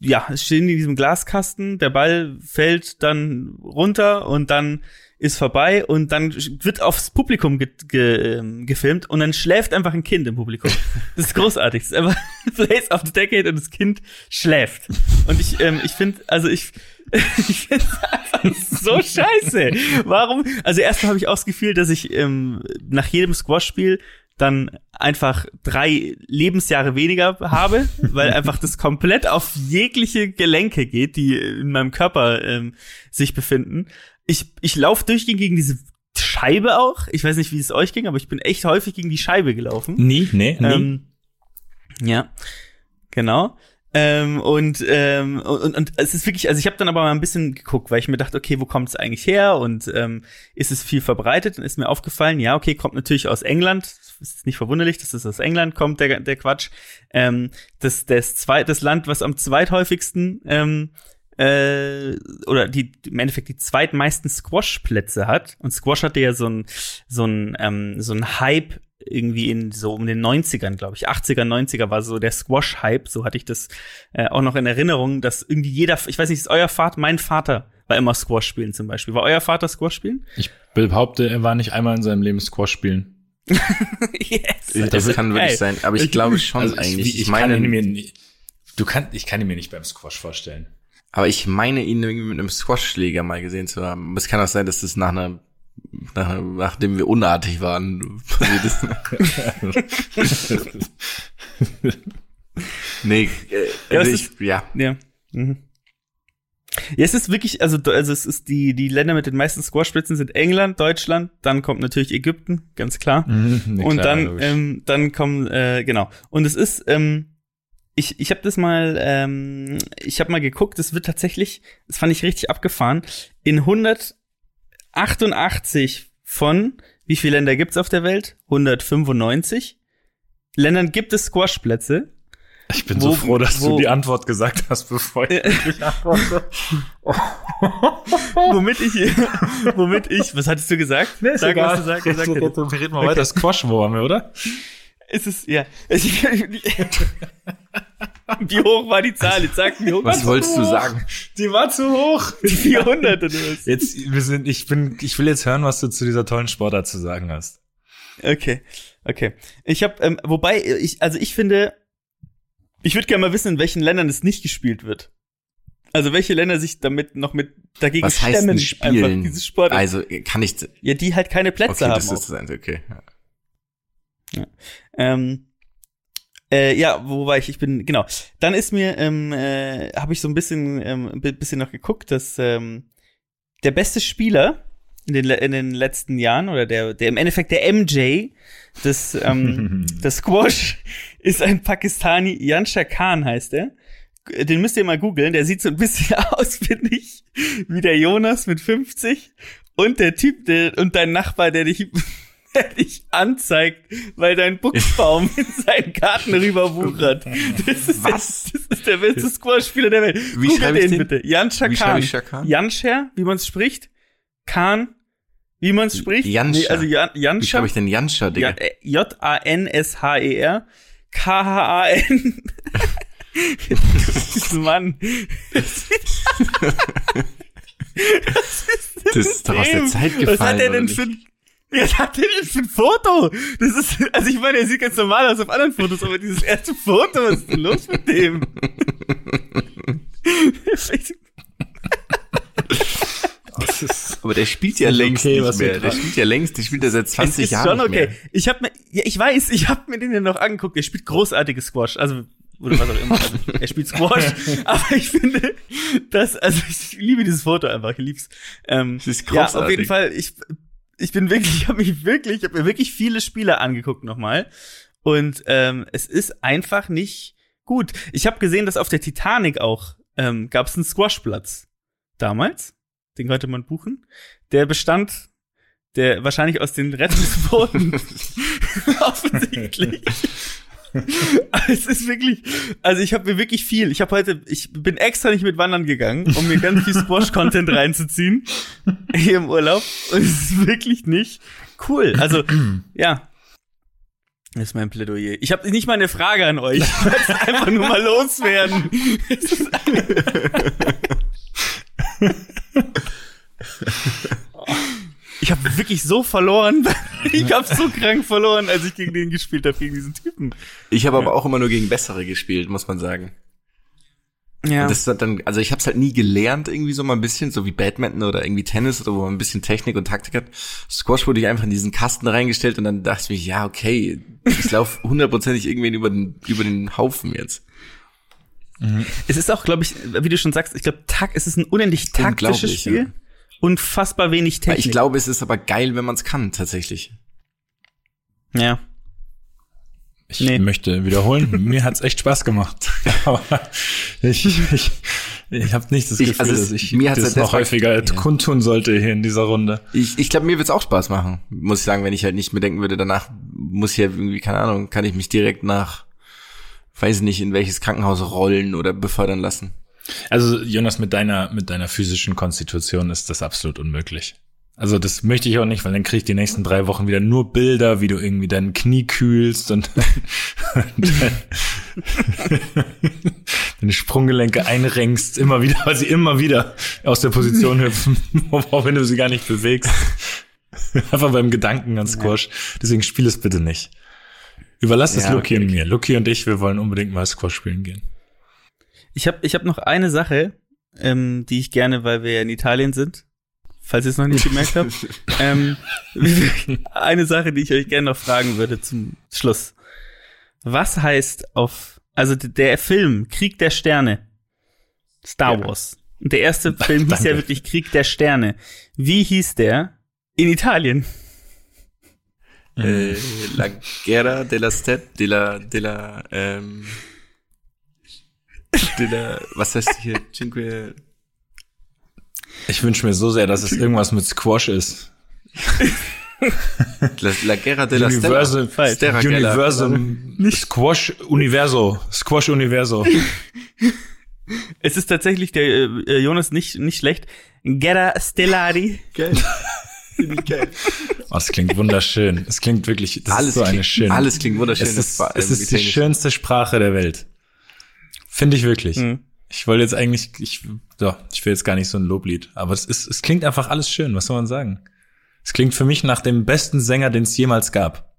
[SPEAKER 3] ja, es stehen in diesem Glaskasten, der Ball fällt dann runter und dann ist vorbei und dann wird aufs Publikum ge ge ähm, gefilmt und dann schläft einfach ein Kind im Publikum. Das ist großartig. Das ist einfach Place of the Decade und das Kind schläft. Und ich, ähm, ich finde, also ich, ich finde einfach so scheiße. Warum? Also erstmal habe ich auch das Gefühl, dass ich ähm, nach jedem Squash-Spiel dann einfach drei Lebensjahre weniger habe, weil einfach das komplett auf jegliche Gelenke geht, die in meinem Körper ähm, sich befinden. Ich, ich laufe durchgehend gegen diese Scheibe auch. Ich weiß nicht, wie es euch ging, aber ich bin echt häufig gegen die Scheibe gelaufen.
[SPEAKER 4] Nie, nee, nie.
[SPEAKER 3] Ähm, ja, genau. Ähm, und, ähm, und, und es ist wirklich, also ich habe dann aber mal ein bisschen geguckt, weil ich mir dachte, okay, wo kommt es eigentlich her und ähm, ist es viel verbreitet? Und ist mir aufgefallen, ja, okay, kommt natürlich aus England. Ist nicht verwunderlich, dass es aus England kommt, der, der Quatsch. Ähm, das, das, zweit, das Land, was am zweithäufigsten ähm, äh, oder die im Endeffekt die zweitmeisten Squash-Plätze hat. Und Squash hatte ja so ein so ein ähm, so ein Hype irgendwie in so um den 90ern, glaube ich. 80er, 90er war so der Squash-Hype, so hatte ich das äh, auch noch in Erinnerung, dass irgendwie jeder, ich weiß nicht, ist euer Vater, mein Vater war immer Squash spielen zum Beispiel. War euer Vater Squash spielen?
[SPEAKER 4] Ich behaupte, er war nicht einmal in seinem Leben Squash spielen.
[SPEAKER 3] yes.
[SPEAKER 2] Das kann wirklich sein, aber ich glaube schon
[SPEAKER 4] Also ich,
[SPEAKER 2] eigentlich.
[SPEAKER 4] ich,
[SPEAKER 2] Ich, meine,
[SPEAKER 4] kann ihn mir nie, du kannst, ich kann ihn mir nicht beim Squash vorstellen.
[SPEAKER 2] Aber ich meine ihn irgendwie mit einem Squash-Schläger mal gesehen zu haben. Es kann auch sein, dass das nach einer, nach, nachdem wir unartig waren, passiert ist. nee, äh,
[SPEAKER 3] Ja,
[SPEAKER 2] also ich, ja.
[SPEAKER 3] Ja. Mhm. Ja, es ist wirklich, also, also es ist die, die Länder mit den meisten Squash-Plätzen sind England, Deutschland, dann kommt natürlich Ägypten, ganz klar.
[SPEAKER 4] Nee,
[SPEAKER 3] und
[SPEAKER 4] klar,
[SPEAKER 3] dann,
[SPEAKER 4] logisch.
[SPEAKER 3] ähm, dann kommen, äh, genau. Und es ist, ähm, ich, ich habe das mal, ähm, ich habe mal geguckt, es wird tatsächlich, das fand ich richtig abgefahren, in 188 von, wie viele Länder gibt's auf der Welt? 195 Ländern gibt es Squash-Plätze.
[SPEAKER 4] ich bin
[SPEAKER 3] wo-
[SPEAKER 4] so froh, dass
[SPEAKER 3] wo-
[SPEAKER 4] du die Antwort gesagt hast, bevor ich wirklich antworte.
[SPEAKER 3] womit ich, womit ich, was hattest du gesagt? Sag, was du sag, gesagt hättest.
[SPEAKER 4] Wir reden mal weiter. Squash, wo waren wir, oder?
[SPEAKER 3] Es ist, ja. Wie hoch war die Zahl? Jetzt sag, hoch
[SPEAKER 2] Was wolltest du sagen?
[SPEAKER 4] Die war zu hoch.
[SPEAKER 3] die 400 oder was?
[SPEAKER 4] Jetzt, wir sind, ich bin, ich will jetzt hören, was du zu dieser tollen Sportart zu sagen hast.
[SPEAKER 3] Okay, okay. Ich habe, ähm, wobei, ich, also ich finde, ich würde gerne mal wissen, in welchen Ländern es nicht gespielt wird. Also welche Länder sich damit noch mit dagegen
[SPEAKER 2] Was heißt
[SPEAKER 3] stemmen,
[SPEAKER 2] spielen?
[SPEAKER 3] einfach dieses Sport.
[SPEAKER 2] Also, kann ich,
[SPEAKER 3] ja, die halt keine Plätze
[SPEAKER 2] okay,
[SPEAKER 3] haben.
[SPEAKER 2] das
[SPEAKER 3] auch.
[SPEAKER 2] ist das Einzige, okay.
[SPEAKER 3] Ähm, äh, ja, wo war ich? Ich bin, genau. Dann ist mir, ähm, äh, habe ich so ein bisschen, ähm, ein bisschen noch geguckt, dass ähm, der beste Spieler in den, in den letzten Jahren oder der, der im Endeffekt der MJ des, ähm, des Squash ist ein Pakistani, Yansha Khan heißt er. Den müsst ihr mal googeln, der sieht so ein bisschen aus, finde ich, wie der Jonas mit 50 und der Typ, der, und dein Nachbar, der dich, der dich anzeigt, weil dein Buchsbaum in seinen Garten rüberwuchert. Das ist,
[SPEAKER 2] Was?
[SPEAKER 3] Der, das ist der beste Squash-Spieler der Welt.
[SPEAKER 2] Wie
[SPEAKER 3] Google
[SPEAKER 2] schreibe ich den?
[SPEAKER 3] bitte.
[SPEAKER 2] Wie ich Shakan?
[SPEAKER 3] Janscher, wie man es spricht. Khan, wie man es spricht.
[SPEAKER 2] Janscher.
[SPEAKER 3] also Jan,
[SPEAKER 2] Wie
[SPEAKER 3] Janscha.
[SPEAKER 2] schreibe ich denn Janscha, Digga?
[SPEAKER 3] Äh, J-A-N-S-H-E-R. K-H-A-N. Mann.
[SPEAKER 2] Das ist doch aus der. Zeit
[SPEAKER 3] Was
[SPEAKER 2] gefallen.
[SPEAKER 3] hat er denn für ein, was hat er denn für ein Foto? Das ist, also ich meine, er sieht ganz normal aus auf anderen Fotos, aber dieses erste Foto, was ist denn los mit dem?
[SPEAKER 2] Aber der spielt ja längst
[SPEAKER 4] okay,
[SPEAKER 2] nicht mehr. Der spielt ja längst, der spielt ja seit 20
[SPEAKER 3] es ist
[SPEAKER 2] Jahren
[SPEAKER 3] schon
[SPEAKER 2] nicht
[SPEAKER 3] okay.
[SPEAKER 2] mehr.
[SPEAKER 3] Ich habe mir, ja, ich weiß, ich habe mir den ja noch angeguckt. Er spielt großartiges Squash, also oder was auch immer. Also, er spielt Squash, aber ich finde, dass also ich liebe dieses Foto einfach, ich lieb's. Ähm,
[SPEAKER 2] Das ist
[SPEAKER 3] ja, auf
[SPEAKER 2] großartig.
[SPEAKER 3] jeden Fall. Ich ich bin wirklich, ich habe mich wirklich, ich habe mir wirklich viele Spiele angeguckt nochmal und ähm, es ist einfach nicht gut. Ich habe gesehen, dass auf der Titanic auch ähm, gab es einen Squashplatz damals. Den konnte man buchen. Der bestand der wahrscheinlich aus den Rettungsbooten offensichtlich. Es ist wirklich, also ich habe mir wirklich viel. Ich habe heute, ich bin extra nicht mit Wandern gegangen, um mir ganz viel Squash-Content reinzuziehen hier im Urlaub. Und es ist wirklich nicht cool. Also ja, das ist mein Plädoyer. Ich habe nicht mal eine Frage an euch. Ich wollte einfach nur mal loswerden. Es ist- wirklich so verloren. ich hab so krank verloren, als ich gegen den gespielt habe, gegen diesen Typen.
[SPEAKER 2] Ich habe aber auch immer nur gegen bessere gespielt, muss man sagen.
[SPEAKER 3] Ja.
[SPEAKER 2] Und Das ist dann, also ich habe es halt nie gelernt, irgendwie so mal ein bisschen, so wie Badminton oder irgendwie Tennis oder wo man ein bisschen Technik und Taktik hat. Squash wurde ich einfach in diesen Kasten reingestellt und dann dachte ich mir, ja, okay, ich laufe hundertprozentig irgendwen über den, über den Haufen jetzt.
[SPEAKER 3] Es ist auch, glaube ich, wie du schon sagst, ich glaube, es ist ein unendlich taktisches Spiel.
[SPEAKER 2] ja.
[SPEAKER 3] Unfassbar wenig Technik.
[SPEAKER 2] Ich glaube, es ist aber geil, wenn man es kann, tatsächlich.
[SPEAKER 3] Ja.
[SPEAKER 4] Ich
[SPEAKER 3] Nee.
[SPEAKER 4] möchte wiederholen, mir hat's echt Spaß gemacht. Aber ich, ich, ich habe nicht das
[SPEAKER 2] Ich-
[SPEAKER 4] Gefühl,
[SPEAKER 2] also es-
[SPEAKER 4] dass ich
[SPEAKER 2] mir hat's
[SPEAKER 4] das
[SPEAKER 2] halt
[SPEAKER 4] noch häufiger
[SPEAKER 2] Ja.
[SPEAKER 4] kundtun sollte hier in dieser Runde.
[SPEAKER 2] Ich, ich glaube, mir wird's auch Spaß machen, muss ich sagen, wenn ich halt nicht mir denken würde, danach muss ich ja irgendwie, keine Ahnung, kann ich mich direkt nach, weiß nicht, in welches Krankenhaus rollen oder befördern lassen.
[SPEAKER 4] Also Jonas, mit deiner mit deiner physischen Konstitution ist das absolut unmöglich. Also das möchte ich auch nicht, weil dann krieg ich die nächsten drei Wochen wieder nur Bilder, wie du irgendwie dein Knie kühlst und deine Sprunggelenke einrenkst, immer wieder, weil sie immer wieder aus der Position hüpfen, auch wenn du sie gar nicht bewegst. Einfach beim Gedanken an Squash. Deswegen spiel es bitte nicht. Überlass es
[SPEAKER 2] Ja,
[SPEAKER 4] Luki
[SPEAKER 2] okay,
[SPEAKER 4] und mir. Luki und ich, wir wollen unbedingt mal Squash spielen gehen.
[SPEAKER 3] Ich habe ich hab noch eine Sache, ähm, die ich gerne, weil wir ja in Italien sind, falls ihr es noch nicht gemerkt habt, ähm, eine Sache, die ich euch gerne noch fragen würde zum Schluss. Was heißt auf, also der Film Krieg der Sterne, Star
[SPEAKER 2] Ja.
[SPEAKER 3] Wars, und der erste Film hieß ja wirklich Krieg der Sterne. Wie hieß der in Italien?
[SPEAKER 2] Äh, la Guerra de la Stet, de la, de la, ähm, de la, was heißt hier, Cinque,
[SPEAKER 4] Ich wünsche mir so sehr, dass es irgendwas mit Squash ist.
[SPEAKER 2] la, la Guerra de la
[SPEAKER 4] Universal,
[SPEAKER 2] Stella.
[SPEAKER 4] Universum, Squash Universo, Squash Universo.
[SPEAKER 3] Es ist tatsächlich der äh, Jonas nicht nicht schlecht. Guerra Stellari.
[SPEAKER 2] Geil. Finde ich geil.
[SPEAKER 4] Oh, das klingt wunderschön. Es klingt wirklich, das
[SPEAKER 2] Alles
[SPEAKER 4] ist so eine
[SPEAKER 2] klingt-
[SPEAKER 4] schöne.
[SPEAKER 2] alles klingt wunderschön,
[SPEAKER 4] Es ist, es ist die schönste Sprache der Welt. Finde ich wirklich.
[SPEAKER 3] Mhm.
[SPEAKER 4] Ich wollte jetzt eigentlich, ich, so, ich will jetzt gar nicht so ein Loblied, aber es ist, es klingt einfach alles schön. Was soll man sagen? Es klingt für mich nach dem besten Sänger, den es jemals gab.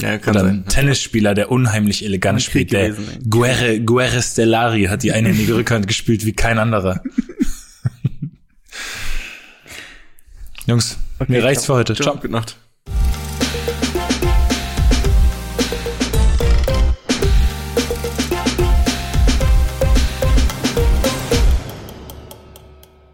[SPEAKER 2] Ja, kann
[SPEAKER 4] Oder
[SPEAKER 2] sein.
[SPEAKER 4] ein Tennisspieler, der unheimlich elegant spielt. Der
[SPEAKER 3] gewesen.
[SPEAKER 4] Guerre, Guerre Stellari hat die einhändige Rückhand gespielt wie kein anderer. Jungs, mir reicht's für heute.
[SPEAKER 2] Ciao.
[SPEAKER 4] Ciao.
[SPEAKER 2] Gute Nacht.